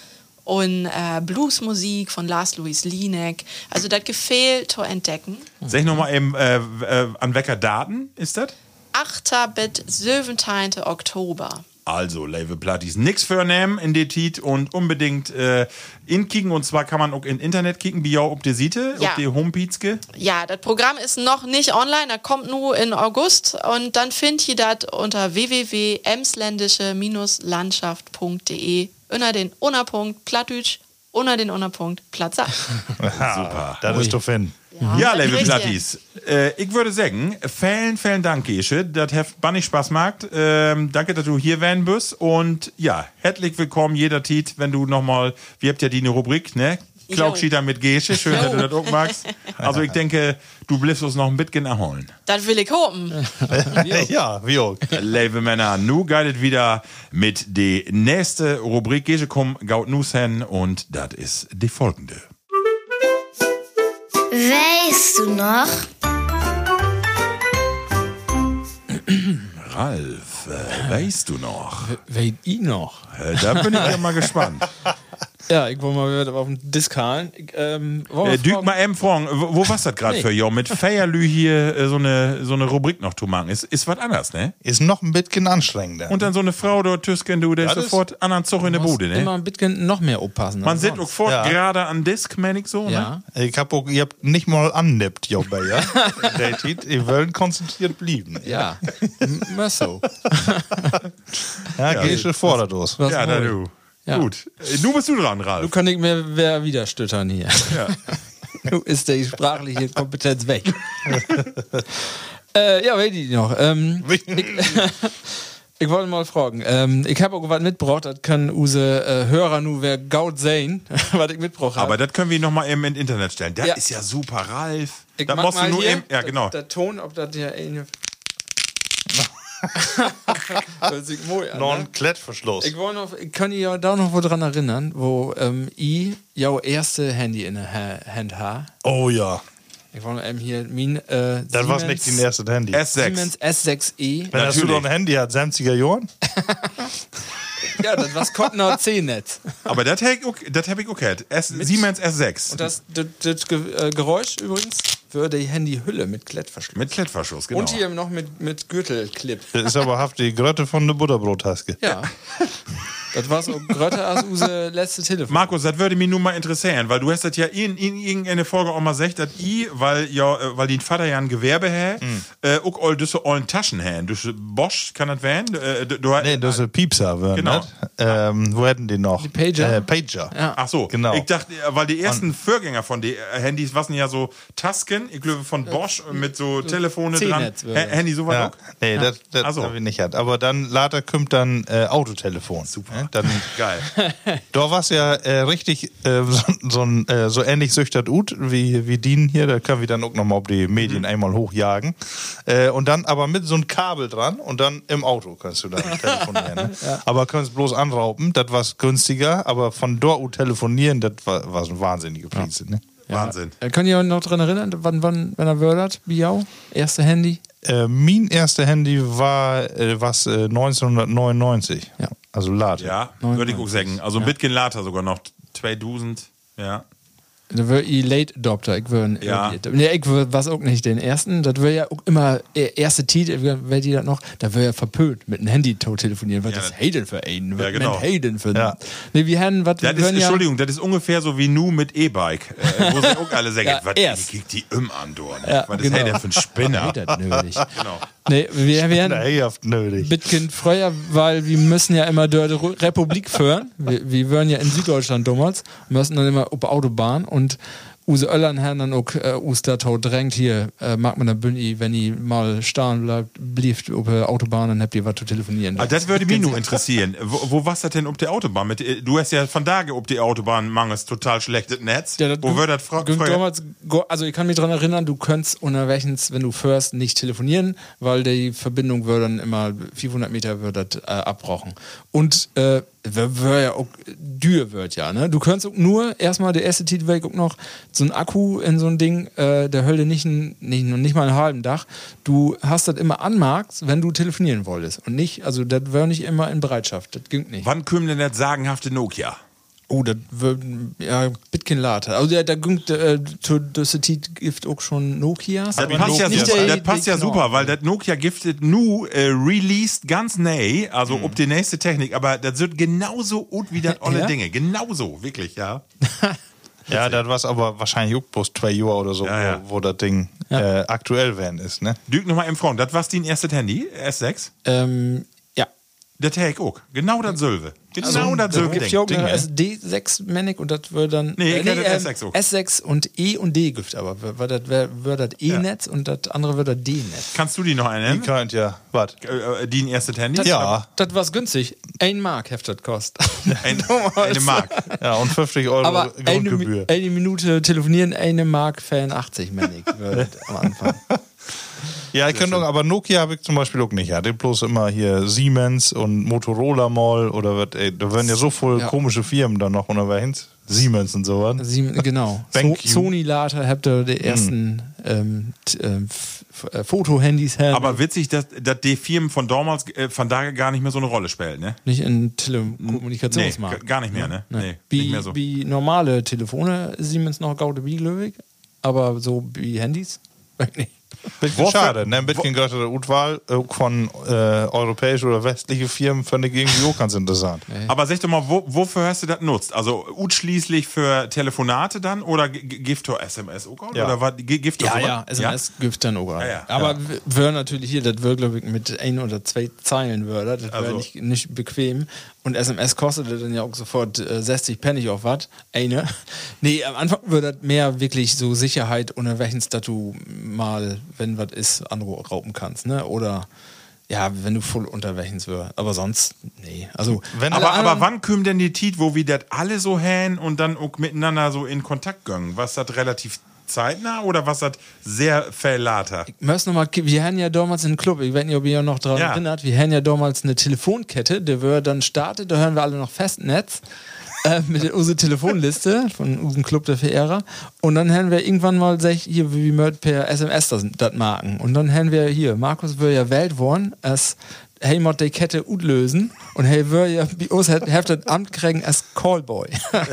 und äh, Bluesmusik von Lars Louis Linek. Also das gefehlt zu entdecken. Sag noch mal eben, äh, äh, an welcher Daten ist das? 8. bis 17. Oktober. Also, Label Platties, nix für nehmen in die Tit und unbedingt äh, in kicken. Und zwar kann man auch in Internet kicken, wie auch auf die Seite, Ja. auf die Homepage. Ja, das Programm ist noch nicht online, das kommt nur in August und dann findet ihr das unter www.emsländische-landschaft.de unter den Unterpunkt Plattdeutsch, unter den Unterpunkt Platzer. *laughs* Super. Das ist doch Finn. Ja, kriegt ihr. Platties. Äh, ich würde sagen, vielen, vielen Dank, Gesche. Das hat bannig Spaß gemacht. Ähm, danke, dass du hier werden bist. Und ja, herzlich willkommen jeder Tit, wenn du nochmal, wir habt ja die eine Rubrik, ne? Klaugschieter mit Gesche. Schön, dass du das auch magst. *laughs* Also ich denke, du bliffst uns noch ein bisschen erholen. Das will ich hoffen. *laughs* ja, wie auch. Liebe Männer, nu geilet wieder mit die nächste Rubrik. Gesche komm, gaut nus hin und das ist die folgende. Weißt du noch? Ralf, äh, weißt du noch? Weht ihn noch? Äh, da bin ich ja mal gespannt. *laughs* Ja, ich wollte mal wieder auf den Diskalen. Ich, ähm, Äh, Düg mal eben fragen, wo, wo war's das gerade Nee. für, jo? Mit Feierlü hier äh, so eine, so eine Rubrik noch zu machen. Ist, ist was anderes, ne? Ist noch ein bisschen anstrengender. Und dann so eine Frau dort Tüsken, du, der ist sofort anderen Zug in der Bude, immer ne? ein bisschen noch mehr aufpassen. Man als sitzt auch fort Ja. gerade an Disk, mein ich so, ne? Ja. ich hab auch, ihr habt nicht mal annippt, jo, ja? *laughs* Der Tit, ihr wollt konzentriert blieben. Ja, M- immer so. *laughs* Ja, ja. gehst du vorderlos. Was Ja, na wohl? du. Ja. Gut. Du bist du dran, Du Ralf. kann nicht mehr wer wieder stüttern hier. Ja. *laughs* Du ist die sprachliche Kompetenz weg. *laughs* äh, ja, weiß ich noch. Ähm, ich, *laughs* ich wollte mal fragen. Ähm, ich habe auch was mitgebracht, das können unsere äh, Hörer nur wer gaut sehen, was ich mitgebracht habe. Aber das können wir noch mal eben ins Internet stellen. Das Ja. ist ja super, Ralf. ich das mach musst du nur hier, eben. Ja, genau. Der, Ton, ob das ja *laughs* mooi ne? Non-Klettverschluss. Ich, wollte noch, ich kann ja da noch wo dran erinnern, wo ähm, ich ja erste Handy in der Ha- Hand habe. Oh ja. Ich wollte eben hier mein äh, Das war nicht dein erstes Handy. S6. Siemens S6e. Wenn hast du doch ein Handy hat, 70er Jahren? *laughs* Ja, das was Kottner C-Netz. Aber das hab ich auch- das hab ich. S Siemens S6. Und das, das, das äh, Geräusch übrigens für die Handyhülle mit Klettverschluss. Mit Klettverschluss, genau. Und hier noch mit, mit Gürtelclip. Das ist aber haft die Grötte von der Butterbrottaske. Ja. das war so grötter als unser letzte Telefon. Markus, das würde mich nun mal interessieren, weil du hast das ja in, in irgendeine Folge auch mal gesagt, dass ich, weil ja, äh, weil dein Vater ja ein Gewerbe hat, Hm. äh, auch all diese ollen Taschen haben. Du Bosch kann das werden? Äh, du, du, Nee, das ist ein Piepser, werden Genau. Ähm, wo hätten die noch? Die Pager? Äh, Pager. Ja. Ach so, Genau. Ich dachte, äh, weil die ersten Vorgänger von den Handys waren ja so Tasken, ich glaube von Bosch mit so Telefone dran. Handy sowas Ja. auch? Nee, das, das Ach so. hab ich nicht hat. Aber dann later kommt dann äh, Autotelefon. Super. Dann, *laughs* Geil. da war es ja äh, richtig äh, so, so, äh, so ähnlich süchtert Ut wie, wie Dien hier. Da können wir dann auch nochmal auf die Medien einmal hochjagen. Äh, und dann aber mit so einem Kabel dran und dann im Auto kannst du dann *laughs* telefonieren. Ne? Aber kannst bloß anrauben, das war günstiger. Aber von dort ut telefonieren, das war, war so ein wahnsinnige Preis. Ne? Wahnsinn. Äh, Könnt ihr euch noch dran erinnern, wann, wann, wenn er wördert? Biau? Erste Handy? Äh, mein erste Handy war äh, was äh, 1999. Ja. Also later. Ja, würde ich auch sagen. Also ein bisschen later sogar noch. 2000, ja. Da wär ich Late Adopter. Ich wär, Ja. Nee, ich wär, was auch nicht den ersten. Das wäre ja auch immer äh, erste Titel, wer die das noch, da wäre ja verpönt mit einem Handy telefonieren. Was Ja, ist das- Hayden für einen? Ja, genau. Hayden für Ja. Nee, wir haben, was Das ist, Entschuldigung, das ist ungefähr so wie nu mit E-Bike, äh, wo sie auch alle sagen, *laughs* Ja, was erst. kriegt die im an, du? Ja, was ist genau. hey denn für ein Spinner? Das nötig. *laughs* genau. Nee, wir, wir haben nötig. Bitkin weil wir müssen ja immer dort Re- Republik führen. Wir, wir wären ja in Süddeutschland damals, müssen dann immer auf Autobahn und Use Öllern haben dann auch äh, Ustatau drängt hier, äh, mag man da Bünni, wenn ihr mal stehen bleibt, blieft auf der Autobahn, dann habt ihr was zu telefonieren. Ah, das würde mich nur interessieren. Wo, wo warst das denn auf der Autobahn? Mit, äh, du hast ja von da auf die Autobahn mangels total schlechtes Netz. Ja, wo wird das fra ging früher? damals, go- also ich kann mich daran erinnern, du könntest unterwegs, wenn du fährst, nicht telefonieren, weil die Verbindung würde dann immer 400 Meter das äh, abbrochen. Und äh, wär, ja auch dür wird ja, ne? Du könntest auch nur erstmal der erste Titel auch noch so ein Akku in so ein Ding, äh, der Hölle nicht, ein, nicht, nicht mal einen halben Dach. Du hast das immer anmarkt, wenn du telefonieren wolltest. Und nicht, also das wäre nicht immer in Bereitschaft. Das ging nicht. Wann kommt denn das sagenhafte Nokia? Oh, das wird ja Bitcoin later. Also ging äh, zu das gibt auch schon Nokias. Das passt, ja, nicht super, der- das passt ja der super, weil das Nokia giftet nu äh, released ganz neu, also Mhm. ob die nächste Technik, aber das wird genauso gut wie das *laughs* alle Ja? Dinge. Genauso, wirklich, ja. *laughs* Ja, das war aber wahrscheinlich auch bloß zwei Jahre oder so, Ja, ja. Wo, wo das Ding äh, aktuell werden ist, ne? Dück nochmal im Front, das war dein erstes Handy, S6? Ähm, ja. Der Take auch. Genau das Silve. Genau das Da Silve. gibt ja auch eine SD6 Manic und das wird dann. Nee, ich hätte ähm, S6 auch. S6 und E und D gibt aber. Weil das wird das E-Netz und das andere wird das D-Netz. Kannst du die noch Die einen? könnt ja, was? Äh, äh, die ein erstes Handy? Ja. Das war's günstig. Ein Mark heftet kostet. *laughs* Ein, *laughs* eine Mark. Ja, und 50 Euro Aber eine, Grundgebühr. Mi- eine Minute telefonieren, eine Mark 84 Manic *laughs* wird am Anfang. Ja, ich könnte auch, aber Nokia habe ich zum Beispiel auch nicht. Ja, den bloß immer hier Siemens und Motorola Mall oder was, ey, da werden ja so voll Ja. komische Firmen dann noch unterwegs. Siemens und *laughs* so was. Sieben, genau. So. Sony Later habt ihr die ersten ähm, t- ähm, F- äh, Fotohandys her. Aber witzig, dass, dass die Firmen von damals äh, von daher gar nicht mehr so eine Rolle spielen, ne? nicht in Nee, Telekommunikationsmarkt. g- gar nicht mehr, ne? Nee, wie, nicht mehr so. wie normale Telefone Siemens noch gaude wie löwig, aber so wie Handys. *laughs* nicht. Bisschen Wofür- schade, ne? Ein bisschen größere Utwahl äh, von äh, europäischen oder westlichen Firmen finde ich irgendwie auch ganz interessant. Aber sag doch mal, wo, wofür hast du das nutzt? Also utschließlich für Telefonate dann oder Giftor SMS auch? Ja. Oder was? Giftor Ja, ja, SMS gibt dann auch. Ja, ja. Aber wir natürlich hier, das wird, glaube ich, mit ein oder zwei Zeilen würde. Das wäre Also. nicht, nicht bequem. Und SMS kostete dann ja auch sofort äh, 60 Pfennig auf was. Eine. *laughs* Nee, am Anfang würde das mehr wirklich so Sicherheit, unter welchen du mal, wenn was ist, anrauben kannst. Ne? Oder ja, wenn du voll unter welchen wirst. Aber sonst, nee. Also, Wenn- Aber, aber wann kommt denn die Tit, wo wir das alle so hän und dann auch miteinander so in Kontakt gehen? Was das relativ zeitnah oder was das sehr verlater? Möchtest noch mal, wir hatten ja damals einen Club, ich weiß nicht, ob ihr noch daran Ja. erinnert, wir hatten ja damals eine Telefonkette, der wir dann startet, da hören wir alle noch Festnetz. Äh, mit der unsere Telefonliste von unserem Club der Verehrer. Und dann haben wir irgendwann mal gesagt, hier, wie wir per SMS das, das marken. Und dann haben wir hier, Markus will ja wählt worden, als hey, mod die Kette gut lösen. Und hey, wir ja, bei uns hat hat das Amt kriegen als Callboy. *laughs*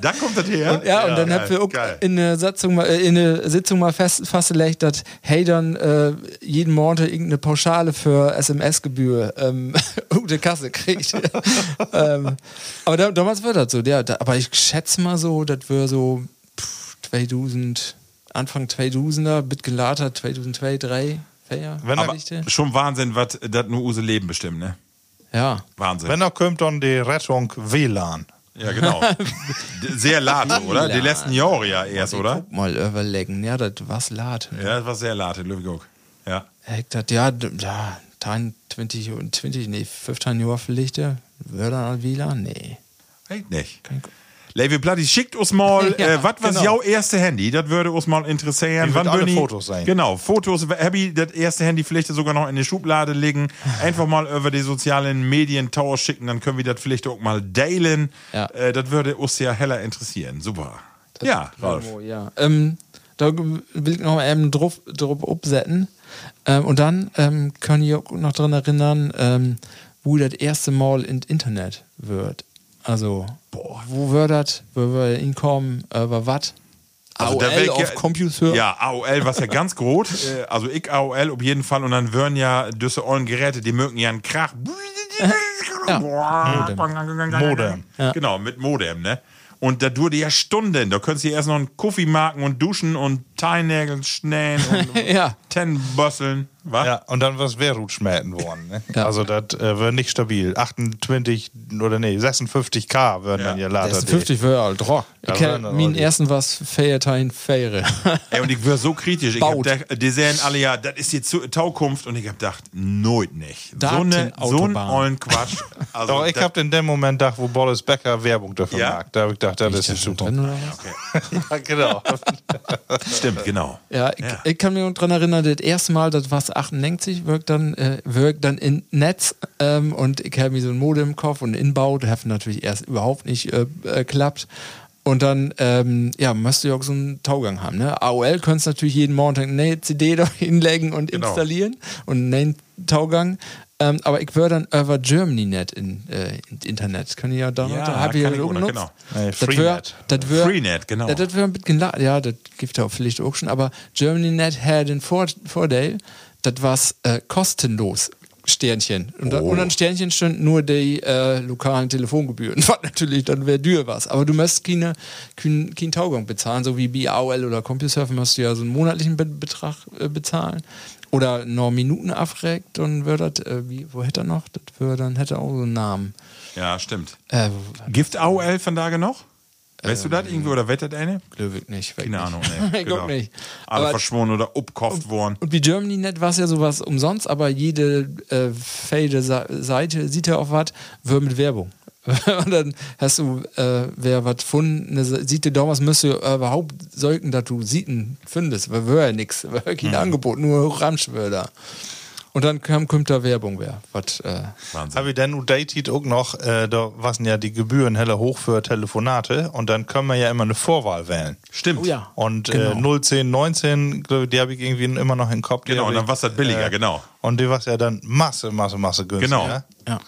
Da kommt das her? Und, ja, und dann geil, haben wir auch geil. in der Sitzung mal, äh, in der Sitzung mal fest, festgelegt, dass hey dann äh, jeden Monat irgendeine Pauschale für SMS-Gebühr ähm, *laughs* gute Kasse kriegt. *laughs* ähm, aber da, damals war das so, ja, da, aber ich schätze mal so, dass wir so pff, 2000, Anfang 2000er, bit gelatert, 2002, 2003, 4, Wenn er- Aber schon Wahnsinn, was das nur unser Leben bestimmt, ne? Ja. Wahnsinn. Wenn er kommt, dann die Rettung WLAN. ja, genau. *laughs* Sehr late, oder? Die letzten Jahre ja erst, oder? Guck mal überlegen, ja, das war's lad. Ja, das war sehr late, Löwig Ja. Hektar, ja, d- ja, 10, 20 und 20, nee, 15 Jahre vielleicht, ja. Würde an WLAN? Nee. Echt nicht. Kein- Levi Platti, schickt uns mal, *laughs* Ja, äh, was war genau. jou erste Handy? Das würde uns mal interessieren. Wird alle würden die- Fotos sein. Genau, Fotos. Ich das erste Handy vielleicht sogar noch in die Schublade legen. *laughs* Einfach mal über die sozialen Medien Tower schicken, dann können wir das vielleicht auch mal teilen. Ja. Äh, das würde uns ja heller interessieren. Super. ja, Ralf. Ja. Ähm, da will ich noch mal eben drauf, drauf absetzen. Ähm, und dann ähm, kann ich auch noch daran erinnern, ähm, wo das erste Mal ins Internet wird. Also, wo wird das? Wo wir hinkommen? Über was? Also AOL ich auf ja- Computer? Ja, AOL, was ja ganz groß. *laughs* Äh, also ich AOL auf jeden Fall. Und dann würden ja diese ollen Geräte, die mögen ja einen Krach. Ja. Modem. Genau, mit Modem, ne? Und da durfte ja Stunden. Da könntest du erst noch einen Kaffee machen und duschen und Teilnägel schnähen und *laughs* Ja. Tennenbösseln. Was? Ja, und dann was Wehrut schmähten worden. Ne? Ja. Also das äh, wird nicht stabil. 28 oder nee, 56k würden dann ja Ja. later. Das ist 50 für alt Rock. Ich Ja, kenn, wenn, mein aber- ersten was Feiertein Fähre. *laughs* Ey, und ich wäre so kritisch. Ich hab gedacht, die sehen alle ja, das ist jetzt Zu- Taukunft. Und ich hab gedacht, nooit nicht. So, eine, so einen ollen Quatsch. *laughs* Also, Doch, ich habe in dem Moment gedacht, wo Boris Becker Werbung dafür Ja? mag. Da habe ich gedacht, das ist die schon Zukunft. Ja, genau. Stimmt, genau. Ja, ich, Ja. ich kann mich noch dran erinnern, das erste Mal, das war 98, wirkt dann, äh, wirkt dann in Netz ähm, und ich habe mir so ein Modem im Kopf und Inbau, das hat natürlich erst überhaupt nicht äh, äh, klappt. Und dann, ähm, ja, musst du ja auch so einen Taugang haben. Ne? AOL könntest natürlich jeden Montag eine CD *laughs* da hinlegen und Genau. installieren und einen Taugang. Ähm, aber ich würde dann über GermanyNet in, äh, in Internet. Können ja da Ja, da hab ich ja kann ich auch auch noch, genutzt. genau. Wär- Freenet. das wär- Freenet, genau. Ja, das wäre ein bisschen, la- ja, das gibt ja auch vielleicht auch schon, aber GermanyNet hat den Vor Vorteil, das war äh, kostenlos. Sternchen. Und, dann, Oh. und an Sternchen stand nur die äh, lokalen Telefongebühren. *laughs* Was natürlich dann wäre dür was. Aber du musst keine, keinen kein Taugang bezahlen, so wie bei AOL oder CompuServe musst du ja so einen monatlichen Be Betrag äh, bezahlen. Oder noch Minuten abreckt, dann würde das, äh, wie, wo hätte er noch? Das würde dann hätte er auch so einen Namen. Ja, stimmt. Äh, Gift AOL von da noch? Weißt du das irgendwie oder wettet eine? Glöwig nicht. Keine. Ahnung, nee. *laughs* ich glaub nicht. Alle Aber- verschwunden oder abgekauft worden. Und wie GermanyNet war es ja sowas umsonst, aber jede äh, fade Seite sieht ja auch was, wird mit Werbung. *laughs* Und dann hast du, äh, wer was gefunden, Siete damals müsste äh, überhaupt sollten, dass du Sieten findest, weil wir ja nix, wir kein Angebot, nur Ramschwörter. Und dann kam, kommt da Werbung wer. Was, äh, Wahnsinn. Habe ich dann datet auch noch, äh, da waren ja die Gebühren heller hoch für Telefonate und dann können wir ja immer eine Vorwahl wählen. Stimmt. oh ja. Und Genau. äh, 010, 19, glaub ich, die habe ich irgendwie immer noch im Kopf. Genau, und dann ich, war's das billiger, genau. Und die war ja dann Masse, Masse, Masse günstiger. Genau. ja.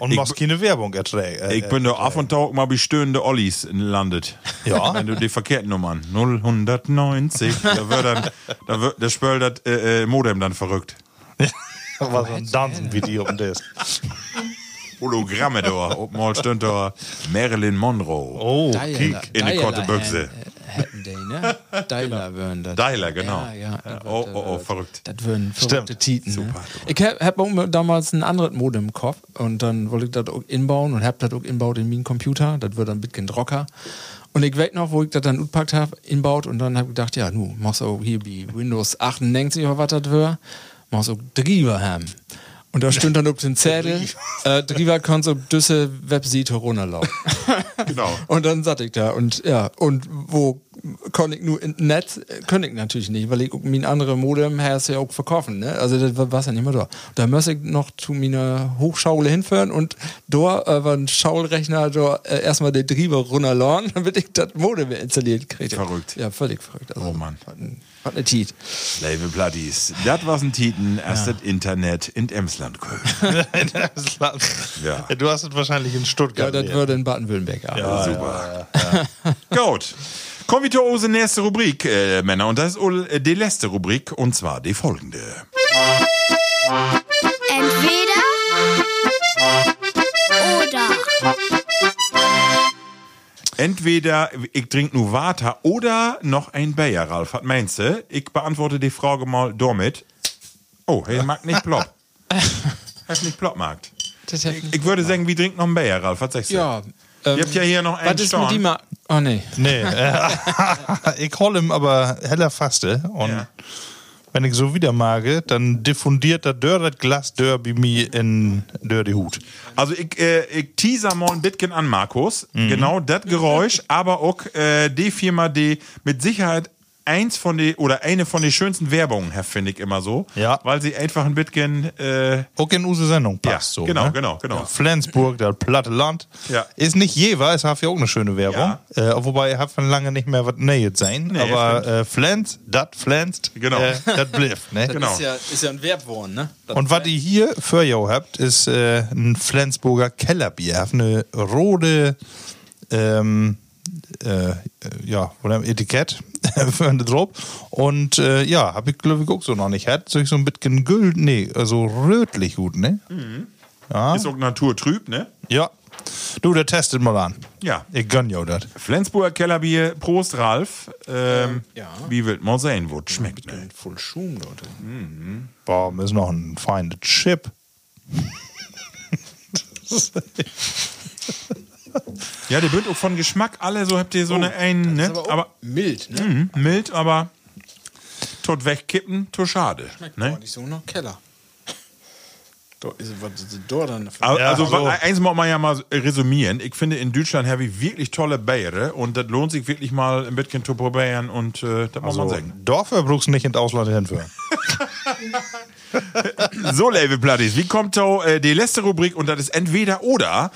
Und Ich machst keine Werbung erträgen. Äh, Ich bin da ab und zu auch mal bei stöhnende Ollis landet. Ja. *laughs* Wenn du die verkehrten Nummern 090, *laughs* da wird dann, da wird, der spölt das äh, äh, Modem dann verrückt. *laughs* Das so ein Dansen-Video um das. Hologramme da, ob mal stöhnt da Marilyn Monroe. Oh, Dialer- in die korte Büchse. Hätten- die, ne? *laughs* Dialer würden das. Dialer, genau. Ja, ja. Das oh, oh, oh, äh, verrückt. Das würden verrückte Stimmt. Titen. Ne? Ich hab, hab auch damals ein anderes Modem im Kopf und dann wollte ich das auch inbauen und hab das auch inbaut in meinen Computer. Das wird dann ein bisschen rocker. Und ich weiß noch, wo ich das dann utpackt habe, inbaut und dann hab ich gedacht, ja, nu, machst auch hier wie Windows 98 oder was das wär, machst auch Driver haben. Und da stund dann auf dem Zettel, *laughs* äh, Driver kannst auf diese Webseite runterladen. *laughs* Genau. *laughs* Und dann satt ich da und ja, und wo konnte ich nur im Netz, könnte ich natürlich nicht, weil ich mein andere Modem hast ja auch verkaufen, ne? Also das war war's ja nicht mehr da. Da muss ich noch zu meiner Hochschaule hinfahren und da äh, war ein Schaulrechner da äh, erstmal den Driver runterladen, *laughs* damit ich das Modem installiert kriege. Verrückt. Ja, völlig verrückt. Also, Oh Mann. Was ein- was eine Tiet. Label Platties. Das was ein Titen, erst das Internet in Emsland Köln. *laughs* Ja. Du hast es wahrscheinlich in Ja, Stuttgart. das hier. würde in Baden-Württemberg ja. Ja, super. *laughs* Gut. Kommen wir zu unserer nächsten Rubrik, äh, Männer. Und das ist äh, die letzte Rubrik, und zwar die folgende. Entweder oder. Entweder ich trinke nur Water oder noch ein Bayer, Ralf. Was meinst du? Ich beantworte die Frage mal damit. Oh, er mag nicht plopp. *laughs* Hast nicht plopp magt. Das hätte- Ich würde sagen, wir trinken noch ein Bayer, Ralf. Was sagst du? ja. Ihr habt ja hier noch einen Was ist mit. Ma Oh nee. Nee, *laughs* ich hol ihm aber heller Faste. Und Ja. wenn ich so wieder mag, dann diffundiert der Dörr das Glas Dörr bei mir in Dörr die Hut. Also ich, äh, ich teaser mal ein bisschen an Markus. Mhm. Genau das Geräusch, aber auch äh, die Firma, die mit Sicherheit eins von die oder eine von den schönsten Werbungen, Herr, finde ich immer so. Ja. Weil sie einfach ein bisschen äh, Auch in unsere Sendung passt Ja, so. genau, ne? genau, genau. Ja, Flensburg, der platte Land. Ja. Ist nicht Jever, es hat ja auch eine schöne Werbung. Äh, wobei, er hat von lange nicht mehr was nähet sein. Nee, aber äh, Flens, dat Flens, Genau. äh, dat blifft. Ne? *laughs* Genau. Ist ja, ist ja ein Verbwort, ne? Das Und was ihr hier für jou habt, ist äh, ein Flensburger Kellerbier. Hat eine rote ähm, äh, ja, oder Etikett *laughs* für eine drauf. Und äh, ja, habe ich glaube ich auch so noch nicht. Hat so so ein bisschen gülden, nee, also rötlich gut, ne? Ja. ist auch naturtrüb, ne? Ja. Du, der testet mal an. Ja. Ich gönn jou das. Flensburger Kellerbier, Prost, Ralf. Ähm, ja. Wie wild mal sehen, wo es schmeckt. Ne? voll Schum, Leute. Boah, ist noch ein feiner Chip. *laughs* Ja, der wird auch von Geschmack alle, so habt ihr so eine einen, ne? Aber, Aber mild, ne? mh, mild, aber tot wegkippen, tot schade. Schmeckt Ne? nicht so nach Keller. Da ist was ist da dann. Also, Ja, also so. eins muss man ja mal resümieren. Ich finde, in Deutschland habe ich wirklich tolle Bayere und das lohnt sich wirklich mal ein bisschen zu probieren und äh, das muss man Also, sagen. Dorfer brauchst du nicht ins Ausland hinführen. *laughs* So, Label Platties, wie kommt da äh, die letzte Rubrik und das ist entweder oder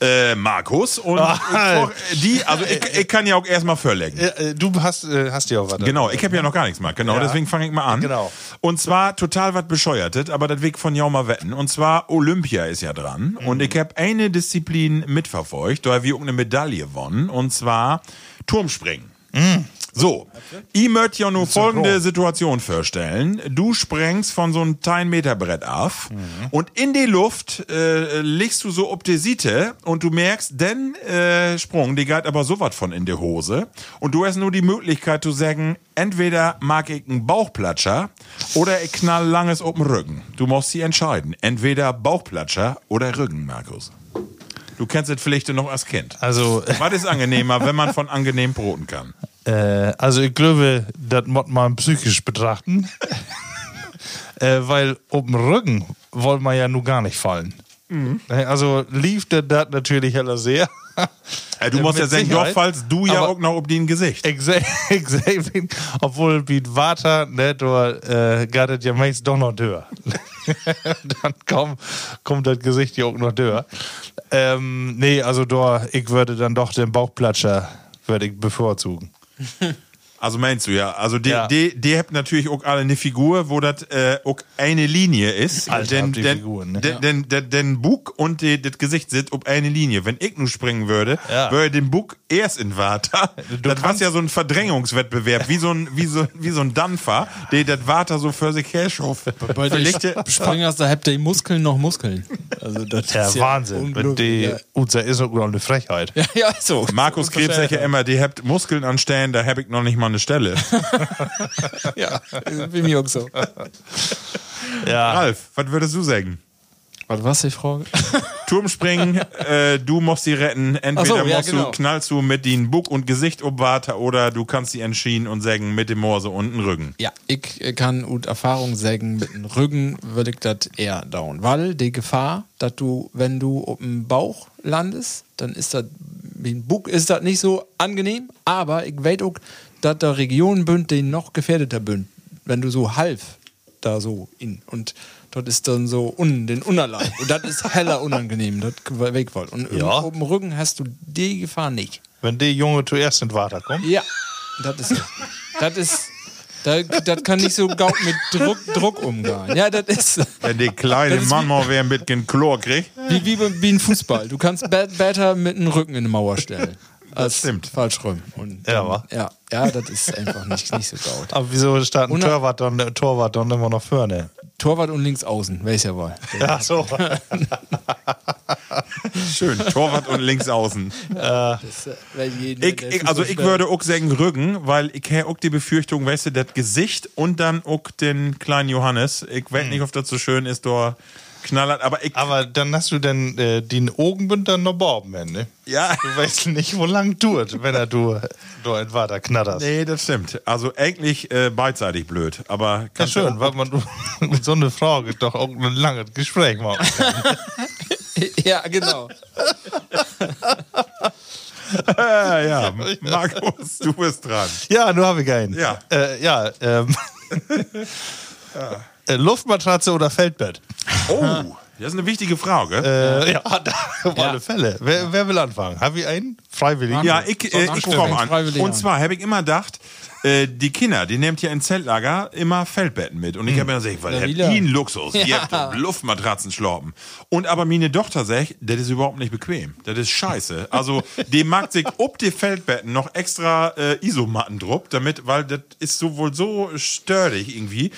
äh, Markus und ich frag, die, also ich, ich kann ja auch erstmal vorlegen. Ja, äh, du hast, äh, hast ja auch was. Genau, ich habe ja noch gar nichts gemacht. Genau, Ja. deswegen fange ich mal an. Genau. Und zwar total was bescheuertet, aber das Weg von Jauma wetten. Und zwar Olympia ist ja dran. Mhm. Und ich habe eine Disziplin mitverfolgt, da habe ich auch eine Medaille gewonnen. Und zwar Turmspringen. Mhm. So, ich möchte ja nur folgende. Situation vorstellen. Du sprengst von so einem 10 Meter Brett auf Mhm. und in die Luft äh, legst du so ob die Siete und du merkst, den äh, Sprung, die geht aber sowas von in die Hose und du hast nur die Möglichkeit zu sagen, entweder mag ich einen Bauchplatscher oder ich knall langes auf den Rücken. Du musst sie entscheiden. Entweder Bauchplatscher oder Rücken, Markus. Du kennst es vielleicht noch als Kind. Also, Was ist angenehmer, wenn man von angenehm broten kann? äh, also ich glaube, das muss man psychisch betrachten. *laughs* äh, weil dem Rücken wollen wir ja nun gar nicht fallen. Ne, Also lief der das natürlich heller sehr. Äh, du musst ja sagen, doch, falls du ja auch noch ob den Gesicht. Exakt, *laughs* exakt. Obwohl mit Water, ne, da äh, geht es ja meist doch noch höher. *laughs* dann komm, kommt das Gesicht hier auch noch durch. Ähm, nee, also da, ich würde dann doch den Bauchplatscher würde ich bevorzugen. *laughs* Also meinst du ja. Also die, Ja. die, die habt natürlich auch alle eine Figur, wo das äh, auch eine Linie ist. Alter, denn, die denn, Figuren, ne? denn, denn, denn, denn Bug und die, das Gesicht sind auf eine Linie. Wenn ich nun springen würde, Ja. würde den Bug erst in Water. Du das war ja so ein Verdrängungswettbewerb, wie so ein, wie so, wie so ein Dampfer, der das Water so für sich herschauft. Bei den Springers, da habt ihr Muskeln noch Muskeln. Also das Ja, ist Wahnsinn. Wenn die, ja. unser ist auch noch eine Frechheit. *laughs* Ja, ja, so. Markus Krebs ja immer, die habt Muskeln anstellen, da hab ich noch nicht mal eine Stelle. *laughs* Ja, bin mir auch so. Ja. Ralf, was würdest du sagen? Was die Frage? *laughs* Turmspringen, äh, du musst sie retten. Entweder so, ja, musst genau. du, knallst du mit den Buck und Gesicht obwarte oder du kannst sie entschieden und sagen mit dem Morse und dem Rücken. Ja, ich kann ut Erfahrung sagen, mit dem Rücken würde ich das eher down. Weil die Gefahr, dass du, wenn du auf dem Bauch landest, dann ist das, wie ein Bug ist das nicht so angenehm, aber ich weiß auch, dass da Regionen bünd, die noch gefährdeter bünd. Wenn du so halb da so in und dort ist dann so un, den Unterleib und das ist heller unangenehm, das weg wollt. Und Ja. dem Rücken hast du die Gefahr nicht. Wenn der Junge zuerst in Water kommt. Ja, das ist. Das ist. Das, das kann nicht so gaut mit Druck, Druck umgehen. Ja, das ist Wenn der kleine Mann mal wer bisschen Chlor kriegt. wie, wie, wie ein Fußball. Du kannst be- besser mit dem Rücken in die Mauer stellen. Als stimmt. Falsch rum. Und, Ja, wa? ja, ja, das ist einfach nicht, nicht so gaut. Aber wieso Und- Torwart dann, Torwart dann immer noch vorne? Torwart und links außen, weiß ja wohl. Ja, so. *laughs* Schön. Torwart und links außen. Ich, ich, also ich würde auch sagen Rücken, weil ich habe auch die Befürchtung, weißt du, das Gesicht und dann auch den kleinen Johannes. Ich weiß nicht, ob das so schön ist, da knallert, aber ich, Aber dann hast du dann äh, den Augenbund dann noch Borben, ne? ja. Du weißt nicht, wo lang tut, wenn er du, du in Water knatterst. Nee, das stimmt. Also eigentlich äh, beidseitig blöd, aber Ja, kannst schön, du- weil man mit so einer Frage doch auch ein langes Gespräch machen kann. *laughs* Ja, genau. Ja, *laughs* ja. Markus, du bist dran. Ja, nur habe ich einen. Ja. Äh, ja, ähm. *laughs* Äh, Luftmatratze oder Feldbett? Oh, das ist eine wichtige Frage. Äh, ja, *laughs* da, auf alle Fälle. Wer, wer will anfangen? Habe ich einen? Freiwillig? Ja, ich, äh, ich fängt an. Und zwar habe ich immer gedacht, äh, die Kinder, die nehmt ja in Zeltlager immer Feldbetten mit. Und ich habe mir gesagt, weil Ja, habt ihr einen Luxus. Ihr habt Luftmatratzen schlauben. Und aber meine Tochter sagt, das ist überhaupt nicht bequem. Das ist scheiße. Also, die mag sich ob die Feldbetten noch extra äh, Isomatten druck, damit, weil das ist so wohl so störig irgendwie.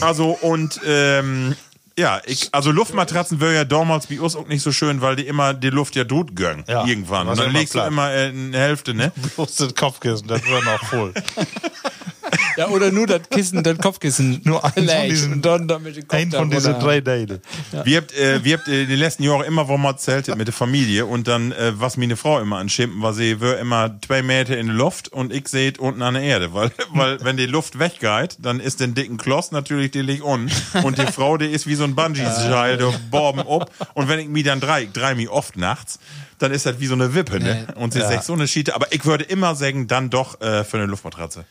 Also, und, ähm, ja, ich, also Luftmatratzen wäre ja damals wie uns auch nicht so schön, weil die immer die Luft ja tot gönnen. Ja, irgendwann. Und dann legst du immer äh, eine Hälfte, ne? *laughs* Bloß das Kopfkissen, das wird noch voll. *laughs* Ja, oder nur das Kissen, das Kopfkissen. Nur eins von leicht diesen- und dann damit den Kopf Ein von diesen drei Teile. Wir habt, äh, wir habt äh, die letzten Jahre immer, wo man zeltet mit der Familie und dann, äh, was meine Frau immer anschimpfen, war sie wär immer zwei Meter in der Luft und ich seht unten an der Erde, weil, *laughs* weil wenn die Luft weggeht, dann ist den dicken Kloss natürlich, die liegt unten und die Frau, die ist wie so ein Bungee-Seil, der borben ob und wenn ich mich dann drei, ich drei mich oft nachts, dann ist das wie so eine Wippe, ne? Und sie sagt so eine Schiete, aber ich würde immer sagen, dann doch äh, für eine Luftmatratze.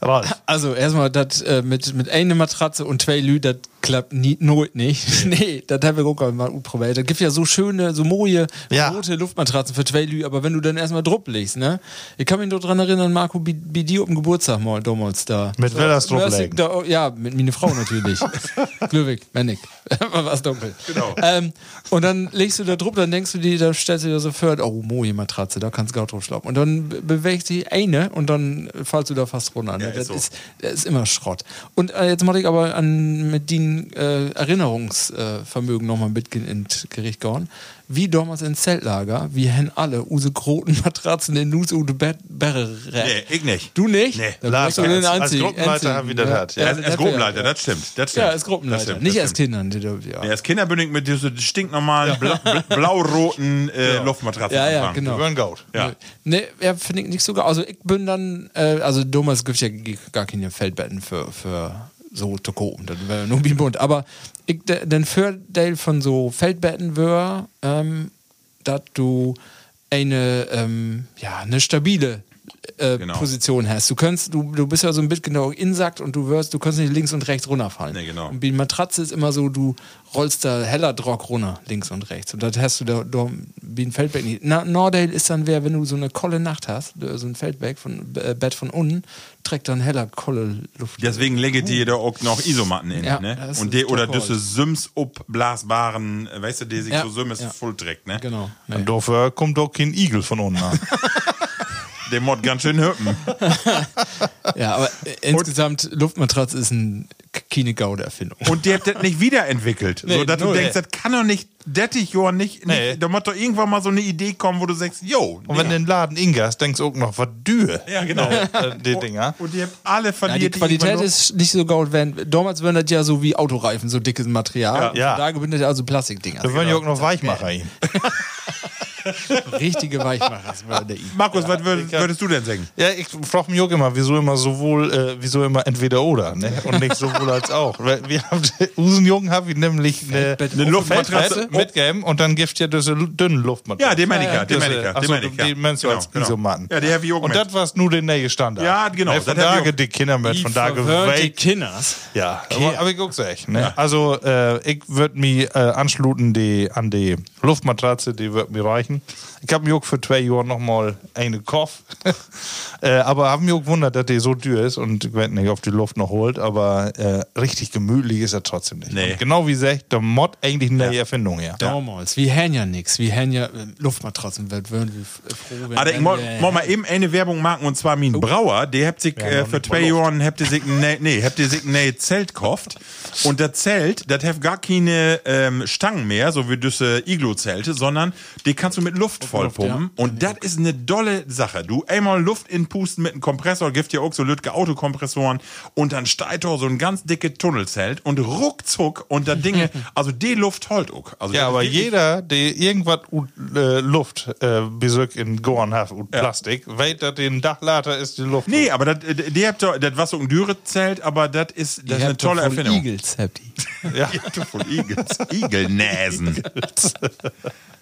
Ralf. Also erstmal das äh, mit, mit einer Matratze und zwei Lü, das klappt nie, nooit nicht. Nee, *laughs* das haben wir auch mal probiert. Da gibt ja so schöne, so moje Ja. rote Luftmatratzen für zwei Lü, aber wenn du dann erstmal drupp legst, ne? Ich kann mich noch dran erinnern, Marco, wie, wie die auf dem Geburtstag mal damals da. Mit wer das drupp legen? da, Ja, mit meiner Frau natürlich. *laughs* Glückwig, Mennig. *laughs* Was dunkel. Genau. Ähm, und dann legst du da drupp, dann denkst du dir, da stellst du dir so vor, oh, moje Matratze, da kannst du gut drauf schlafen. Und dann be- bewegt sie eine und dann fallst du da fast runter. Ne? Ja, ist das, so. ist, das ist immer Schrott. Und äh, jetzt mache ich aber an, mit den äh, Erinnerungsvermögen nochmal mit ins Gericht gehauen. Wie damals im Zeltlager, wir haben alle use groten Matratzen in Nus und Berre. Nee, ich nicht. Du nicht? Nee. Dann Lars, bist du den als- als Gruppenleiter haben wir das gehabt, ja. Ja, als, als Gruppenleiter, ja. das stimmt. Das stimmt. Ja, als Gruppenleiter. Das stimmt, nicht als. Kindern. Ja, Ja, als Kinder bin ich mit diesen stinknormalen bla bla blau-roten äh, Luftmatratzen ja, ja angefangen. genau. Wir hören Gaut. Ja. Ne, ja, finde ich nicht so geil. Also ich bin dann, äh, also damals gibt es ja gar keine Feldbetten für, für so zu gucken. Das wäre nur wie bunt. Aber ich, de- den Vorteil von so Feldbetten wäre, ähm, dass du eine, ähm, ja, eine stabile Genau. Position hast. Du kannst, du, du bist ja so ein bisschen genau insackt und du wirst, du kannst nicht links und rechts runterfallen. Nee, genau. Und die Matratze ist immer so, du rollst da heller Drock runter, links und rechts. Und das hast du da, da wie ein Feldbett nicht. Na, Nordale ist dann wer, wenn du so eine kolle Nacht hast, so ein Feldbett von äh, Bett von unten, trägt dann heller kolle Luft. Deswegen lege die da auch noch Isomatten in, Ja, ne? Und die, oder diese Sims uppblasbaren, äh, weißt du, die sich Ja, so Sims ja. voll trägt, ne? Genau. Nee. Und dafür kommt doch kein Igel von unten an. *laughs* Der Mod ganz schön hüppen. *laughs* Ja, aber äh, insgesamt, Luftmatratze ist ein keine gaude Erfindung. Und die habt das nicht wiederentwickelt. so, Nee, dass du null. denkst, das kann doch nicht, dettig Jahr nicht, Nee. nicht, da muss doch irgendwann mal so eine Idee kommen, wo du sagst, yo. Und wenn du den Laden ingehst, denkst du auch noch, was dür. Ja, genau. Äh, die Dinger. Und die habt alle Ja, verliert. die Qualität irgendwann ist nicht so gaut, wenn damals waren das ja so wie Autoreifen, so dickes Material. Ja. Da gewinnt das ja also Plastikdinger. Da wollen ja auch noch Weichmacher hin. *laughs* *laughs* Richtige Weichmacher. das war der I. noch. Markus, was würdest, würdest du denn sagen? Ja, ich frage mich auch immer, wieso immer sowohl, äh, wieso immer entweder oder, ne? Und nicht sowohl als auch. *laughs* Weil Wir haben, *laughs* Usenjungen habe ich nämlich eine, Eine Luftmatratze mitgeben und dann gibt ja diese dünnen Luftmatratze. Ja, den meine ich ja, den Diese- meine ich ja. ach Den so, meine ich ja. die meinst du Genau, als genau. Isomatten. Ja, die habe ich auch Und das war nur der neue Standard. Ja, genau, Ne, von das hab ich da auch- die Kinder mit, von da gewählt. Kinders. Ja, aber, aber ich guck's echt. Ne? Also, äh, ich würde mich äh, anschluten die, an die Luftmatratze, die wird mir reichen. Ich habe mir auch für zwei Jahre nochmal eine gekauft. *laughs* äh, aber habe mich auch gewundert, dass die so teuer ist und ich weiß nicht, ob die Luft noch holt, aber äh, richtig gemütlich ist er trotzdem nicht. Nee. Und genau wie gesagt, der Mod eigentlich eine neue Erfindung, ja. Damals. Wir haben ja nix. Wir haben ja äh, Luftmatratzen. Wir würden froh, wenn Aber ich muss mal eben eine Werbung machen und zwar mein Brauer, der habt sich äh, für zwei Jahren habt ihr sich ne, nee, habt ihr sich ein Zelt gekauft und das Zelt, das hat gar keine ähm, Stangen mehr, so wie diese Iglo-Zelte, sondern die kannst du mit Luft vollpumpen und das ist eine dolle Sache. Du einmal Luft inpusten mit einem Kompressor, gibt ja auch so Lütke Autokompressoren und dann steigt da so ein ganz dicke Tunnelzelt und ruckzuck und das Ding, *laughs* also die Luft holt auch. Also Ja, aber jeder, der irgendwas äh, Luft äh, besögt in Gorn hat und Plastik, weiß, dass den Dachlater ist die Luft. Nee, aber das, äh, die habt doch, das war so ein Dürrezelt, aber das ist, das ist eine tolle Erfindung. Eagles, habt ihr. *laughs* Ja. Ja, du voll Igels. *laughs* Igelnäsen.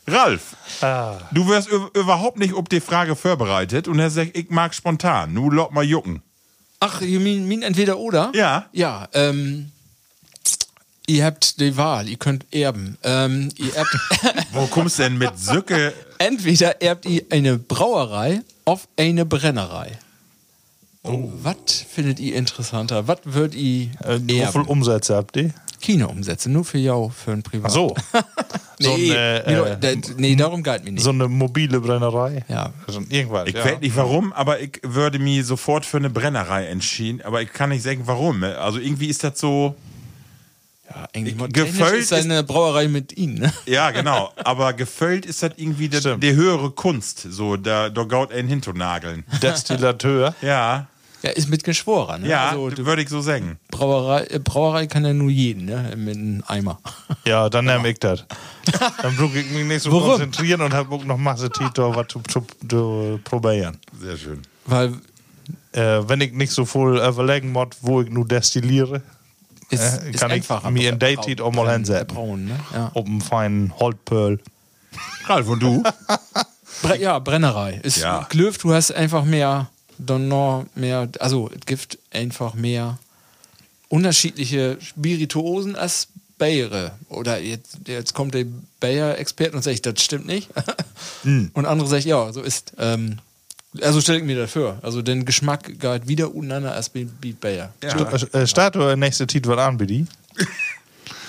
Ralf, Ah. du wirst überhaupt nicht auf die Frage vorbereitet und er sagt, ich mag spontan. Nu lock mal jucken. Ach, ihr mean, mean entweder oder? Ja. Ja, ähm, ihr habt die Wahl, ihr könnt erben. Ähm, ihr erbt, *laughs* Wo kommst du denn mit Sücke? entweder erbt ihr eine Brauerei auf eine Brennerei. Oh. Was findet ihr interessanter? Was würdet ihr Äh, wie viel erben? Umsätze habt ihr? Kinoumsätze, nur für jou, für ein Privat. Ach so. *laughs* so, Nee, eine, nee, äh, da- nee, darum geht mir nicht. so eine mobile Brennerei. Ja. Also irgendwas. Ich ja. weiß nicht warum, aber ich würde mich sofort für eine Brennerei entschieden. Aber ich kann nicht sagen, warum. Also irgendwie ist das so. ja, eigentlich mal Gefüllt ist eine Brauerei mit ihnen. Ne? Ja, genau. Aber gefüllt ist das irgendwie der, der höhere Kunst. So, da, da gaut ein hinternageln. Destillateur. Ja, Ja, ist mit Geschworen. Ne? ja, also, würde ich so sagen. Brauerei, äh, Brauerei kann ja nur jeden, ne? Mit einem Eimer. *laughs* Ja, dann nehme ich das. Dann brauche ich mich nicht so Warum? konzentrieren und habe auch noch Masse da was zu, zu, zu probieren. Sehr schön. Weil Äh, wenn ich nicht so voll überlegen muss, wo ich nur destilliere, ist, Äh, ist kann ich einfacher. mir in Brau- Date auch mal hinsetzen. Brauen, ne? Ja. auf einem feinen Holtpöl. Ralf, und du? *laughs* Bre ja, Brennerei. Ist Ja. Glöf, du hast einfach mehr, dann noch mehr, also es gibt einfach mehr unterschiedliche Spirituosen als Bayere. Oder jetzt, jetzt kommt der Bayer-Experte und sagt, das stimmt nicht. *laughs* Hm. Und andere sagt, ja, so ist. Ähm, also stelle ich mir dafür. Also den Geschmack geht wieder untereinander als bei Bayer. Ja. Äh, Statue nächste Tit was an, bitte. *laughs*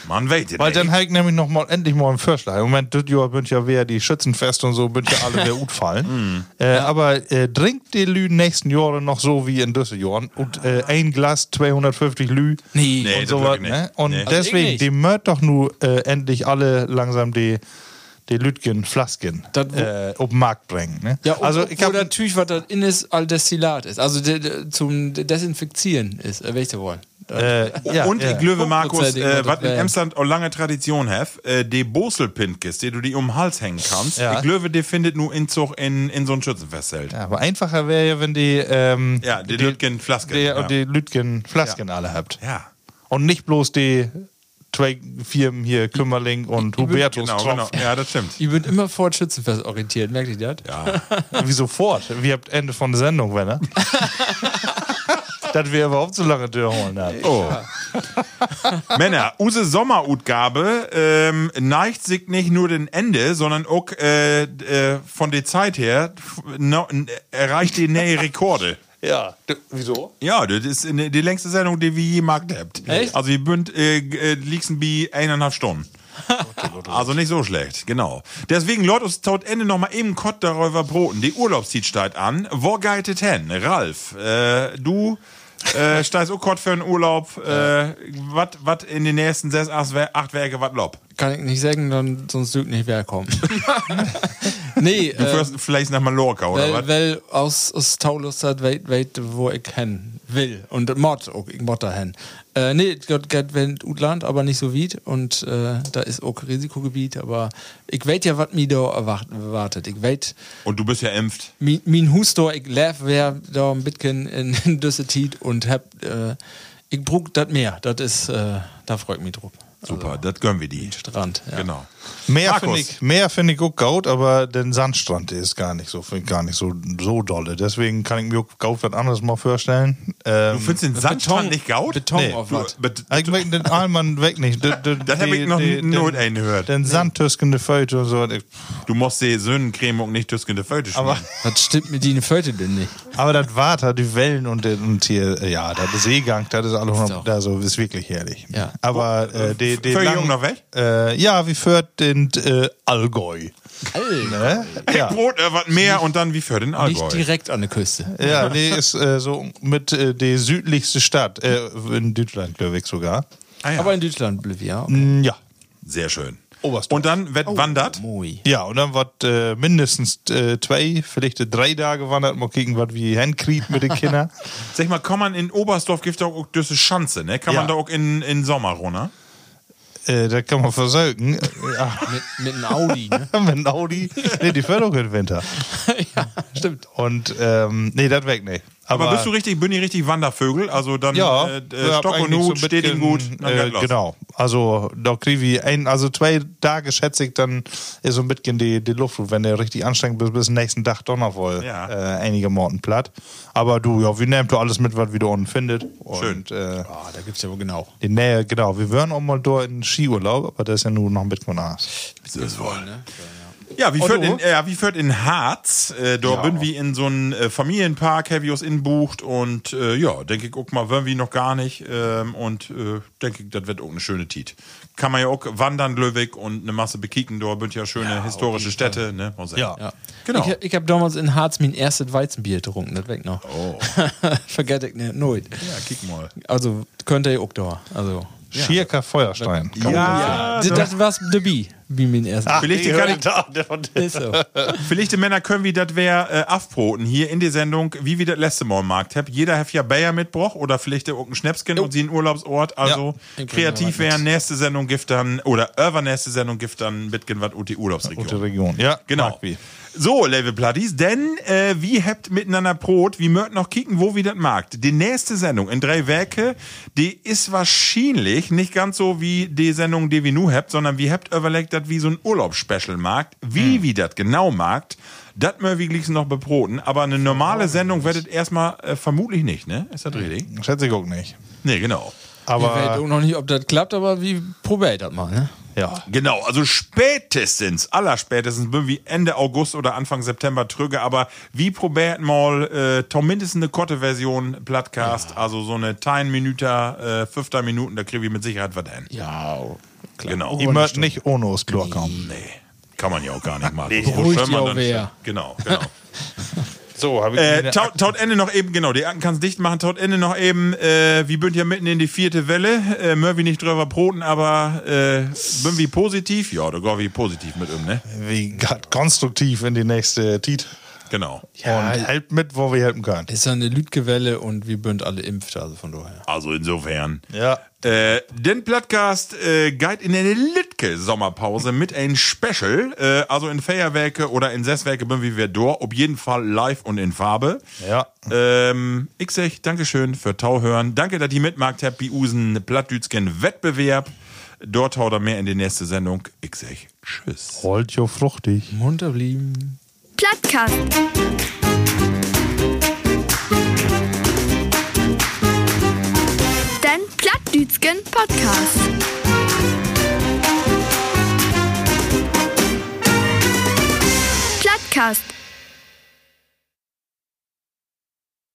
Man waitet. Weil dann ich nämlich noch mal endlich mal einen Vorschlag. Im Moment, das Jahr bünd ja wer die Schützenfest und so, bünd ja alle *laughs* der Ut fallen. äh, aber äh, trinkt die Lü nächsten Jahre noch so wie in Jahren und äh, ein Glas 250 Lü. Nee. Nee, und das so wirklich was, nicht. ne? Und Nee. Also ich deswegen, nicht. die mört doch nur äh, endlich alle langsam die, die Lütgen, Flasken Das äh, auf den Markt bringen. Ne? Ja, also also ich wo habe natürlich, was da in ist, all Destillat ist. Also de, de, zum Desinfizieren ist, äh, welche wollen. äh, ja, und ja. ich glaube, Markus, äh, was in. Emsland auch lange Tradition hat, äh, die Boselpintkiste, die du die um den Hals hängen kannst, Ja. ich glaube, die findet nur Inzug in, in so ein Schützenfestzelt. Ja, aber einfacher wäre ja, wenn die, ähm, Ja, die Lütgen Flasken, Die, ja. die Lütgen Flasken alle habt. Ja. Und nicht bloß die zwei Firmen hier, Kümmerling und Hubertus Genau, genau. Ja, das stimmt. Ich bin immer vor Schützenfest orientiert, merkt ihr das? Ja. *laughs* Wie sofort. Wir habt Ende von der Sendung, wenn er. *laughs* das wir überhaupt so lange durchholen haben. Oh. Männer, use Sommerutgabe ähm, neigt sich nicht nur den Ende, sondern auch äh, äh, von der Zeit her no, erreicht die neue Rekorde. Ja. Du, wieso? Ja, das ist in- die längste Sendung, die wir je gemacht habt. Echt? Also ihr bünd äh, äh, bei eineinhalb Stunden. *laughs* Also nicht so schlecht, genau. Deswegen, Leute, uns taut Ende noch mal eben Kott darüber broten. Die Urlaubszeit steigt an. Wo geitet hin? Ralf, äh, du äh, steigst auch Kott für einen Urlaub. Äh, was in den nächsten sechs, acht, acht Werke, was lob? Kann ich nicht sagen, dann sonst dürft nicht wer kommen. *laughs* nee, Du äh, fährst vielleicht nach Mallorca, oder was? weil aus, aus Taulus hat weit, weit, wo ich hin will. Und Mod, auch, ich mod dahin. Äh, nee, Gott geht wenn Utland, aber nicht so weit. Und äh, da ist auch Risikogebiet, aber ich weiß ja, was mir da erwart- erwartet. Ich weiß, Und du bist ja impft. mein, mein Hus da, ich lebe wer da ein bisschen in, Zeit und hab, äh, ich brauch das mehr. Das ist, äh, da freut mich drauf. Super, das gönnen wir die. Strand, ja. Genau. Mehr finde ich, mehr finde ich auch gut, aber den Sandstrand ist gar nicht so, find ich gar nicht so, so dolle. Deswegen kann ich mir auch gut was anderes mal vorstellen. Ähm, Du findest den Sandstrand nicht gaut? Beton Nee, auf was? bet- ich weg den Allmann weg nicht. Das Das hab ich noch not einen gehört. Den sandtüskende Föte und so. Du musst die Söhnencreme und nicht tüskende Föte Aber, schmieren. Was stimmt mit die Föte denn nicht? aber das Water, die Wellen und, den- und hier, ja, der Seegang, das ist alles noch, doch. also ist wirklich herrlich. Ja. Aber äh, die, die Für lang- Jung noch weg? Äh, ja, wie führt den äh, Allgäu. Ne? Ja. Brot, äh, was mehr und dann wie für den Allgäu. Nicht direkt an der Küste. Ja, nee, ist äh, so mit äh, die südlichste Stadt äh, in Deutschland, glaube ich sogar. Ah, ja. Aber in Deutschland blieb ja. Mm, Ja. Sehr schön. Oberstdorf. Und dann wird wandert. Moi. Ja, und dann wird äh, mindestens äh, zwei, vielleicht drei Tage wandert, mal gucken, was wir hinkriegen mit den Kindern. *laughs* Sag mal, kann man in Oberstdorf gibt auch diese Schanze, ne? Kann Ja. man da auch in, in Sommer runter? Äh, da kann man versorgen. Äh, *laughs* ja, Mit, mit einem Audi, ne? *laughs* mit einem Audi. Nee, die auch im Winter. *laughs* ja, stimmt. Und, ähm, nee, das weg nicht. Aber, bist du richtig, bin ich richtig Wandervögel? Also dann Ja, äh, Stock und Hut, so steht ihm gut. Äh, genau. Also da kriege ich ein, also zwei Tage schätze ich, dann ist so ein bisschen die, die Luft, wenn der richtig anstrengend bist, bis zum nächsten Tag Donnervoll. Ja. Äh, einige Morten platt. Aber du, ja, wir nehmen du alles mit, was wir da unten findet. Schön. Und, äh, Ah, da gibt's ja wohl genau. die Nähe, genau. Wir wären auch mal da in Skiurlaub, aber das ist ja nur noch ein bisschen. So ist wohl. Ja, wie Und führt in, wie führt in Harz, äh, da Ja. bin wir in so einem äh, Familienpark, have uns inbucht und äh, ja, denke ich, guck mal, wollen wir noch gar nicht ähm, und äh, denke ich, das wird auch eine schöne Tit. Kann man ja auch wandern, Löwig und eine Masse bekicken, da sind ja schöne historische Städte, ne? muss ich sagen. Ja. Genau. Ich, ich habe damals in Harz mein erstes Weizenbier getrunken, das weg noch. Oh. *laughs* Vergett ich nicht, nooit. Ja, kick mal. Also, könnte ihr auch da. Also. Schierker Feuerstein. Kann man Ja, das, war's dabei, wie mein erstes. Vielleicht die kann ich- da, Ist so. Vielleicht die Männer können wie das wär äh, aufbroten hier in der Sendung, wie wir das letzte Mal im Markt habt. Jeder hat ja Bayer mitgebracht oder vielleicht auch ein Schnäpskin und sie einen Urlaubsort. Also kreativ wären, nächste Sendung gibt dann, oder über nächste Sendung gibt dann Bitgen was und die Urlaubsregion. Gute Region. Ja, Genau. wie. So, Level Platties, denn äh, wie habt miteinander Brot, wie mögt noch kicken, wo wie das markt. Die nächste Sendung in drei Werke, die ist wahrscheinlich nicht ganz so wie die Sendung, die wir nu habt, sondern wie habt überlegt, dass wie so ein Urlaubsspecial markt. Wie wie das genau markt, das mögen wir gleich noch bebroten, aber eine normale Sendung werdet erstmal äh, vermutlich nicht, ne? Ist das richtig? Schätze ich auch nicht. Nee, genau. Ich weiß Aber auch noch nicht, ob das klappt, aber wie probiert das mal, ne? ja. Genau, also spätestens, allerspätestens, bin wie Ende August oder Anfang September trüge, aber wie probiert mal äh, tom mindestens eine korte Version Plattcast, also so eine 10 Minuten, äh, 15 Minuten, da kriege ich mit Sicherheit was hin. Ja, klar. Genau. Ich möchte nicht ohne aus Chlor kommen. Nee, kann man ja auch gar nicht *laughs* machen. Nee. So Beruhigt schön man ja dann- wer. Genau, genau. *laughs* So, habe ich Äh, taut, taut Ende noch eben, genau, die Akten kannst dicht machen, taut Ende noch eben, äh, wie bünd ja mitten in die vierte Welle, äh, Murphy nicht drüber broten, aber äh, bin wie positiv? Ja, da geh wie positiv mit um, ne? wie konstruktiv in die nächste Tit. Genau. Ja, und helpt mit, wo wir helfen können. ist ja eine Lütgewelle und wir bünd alle impft, also von daher. Also insofern. Ja. Äh, den Podcast äh, geht in eine Litke Sommerpause mit ein Special, äh, also in Feierwerke oder in Sesswerke bin wie wir dort, auf jeden Fall live und in Farbe. Ja. Ähm, ich sag Dankeschön für Tauhören. Danke, dass ihr mitmacht habt bei usen Plattdütschen Wettbewerb. Dort haut er mehr in die nächste Sendung. Ich sag Tschüss. Holt jo fruchtig. Munter blieben. Plattkast. Den Plattdütschen Podcast. Plattkast.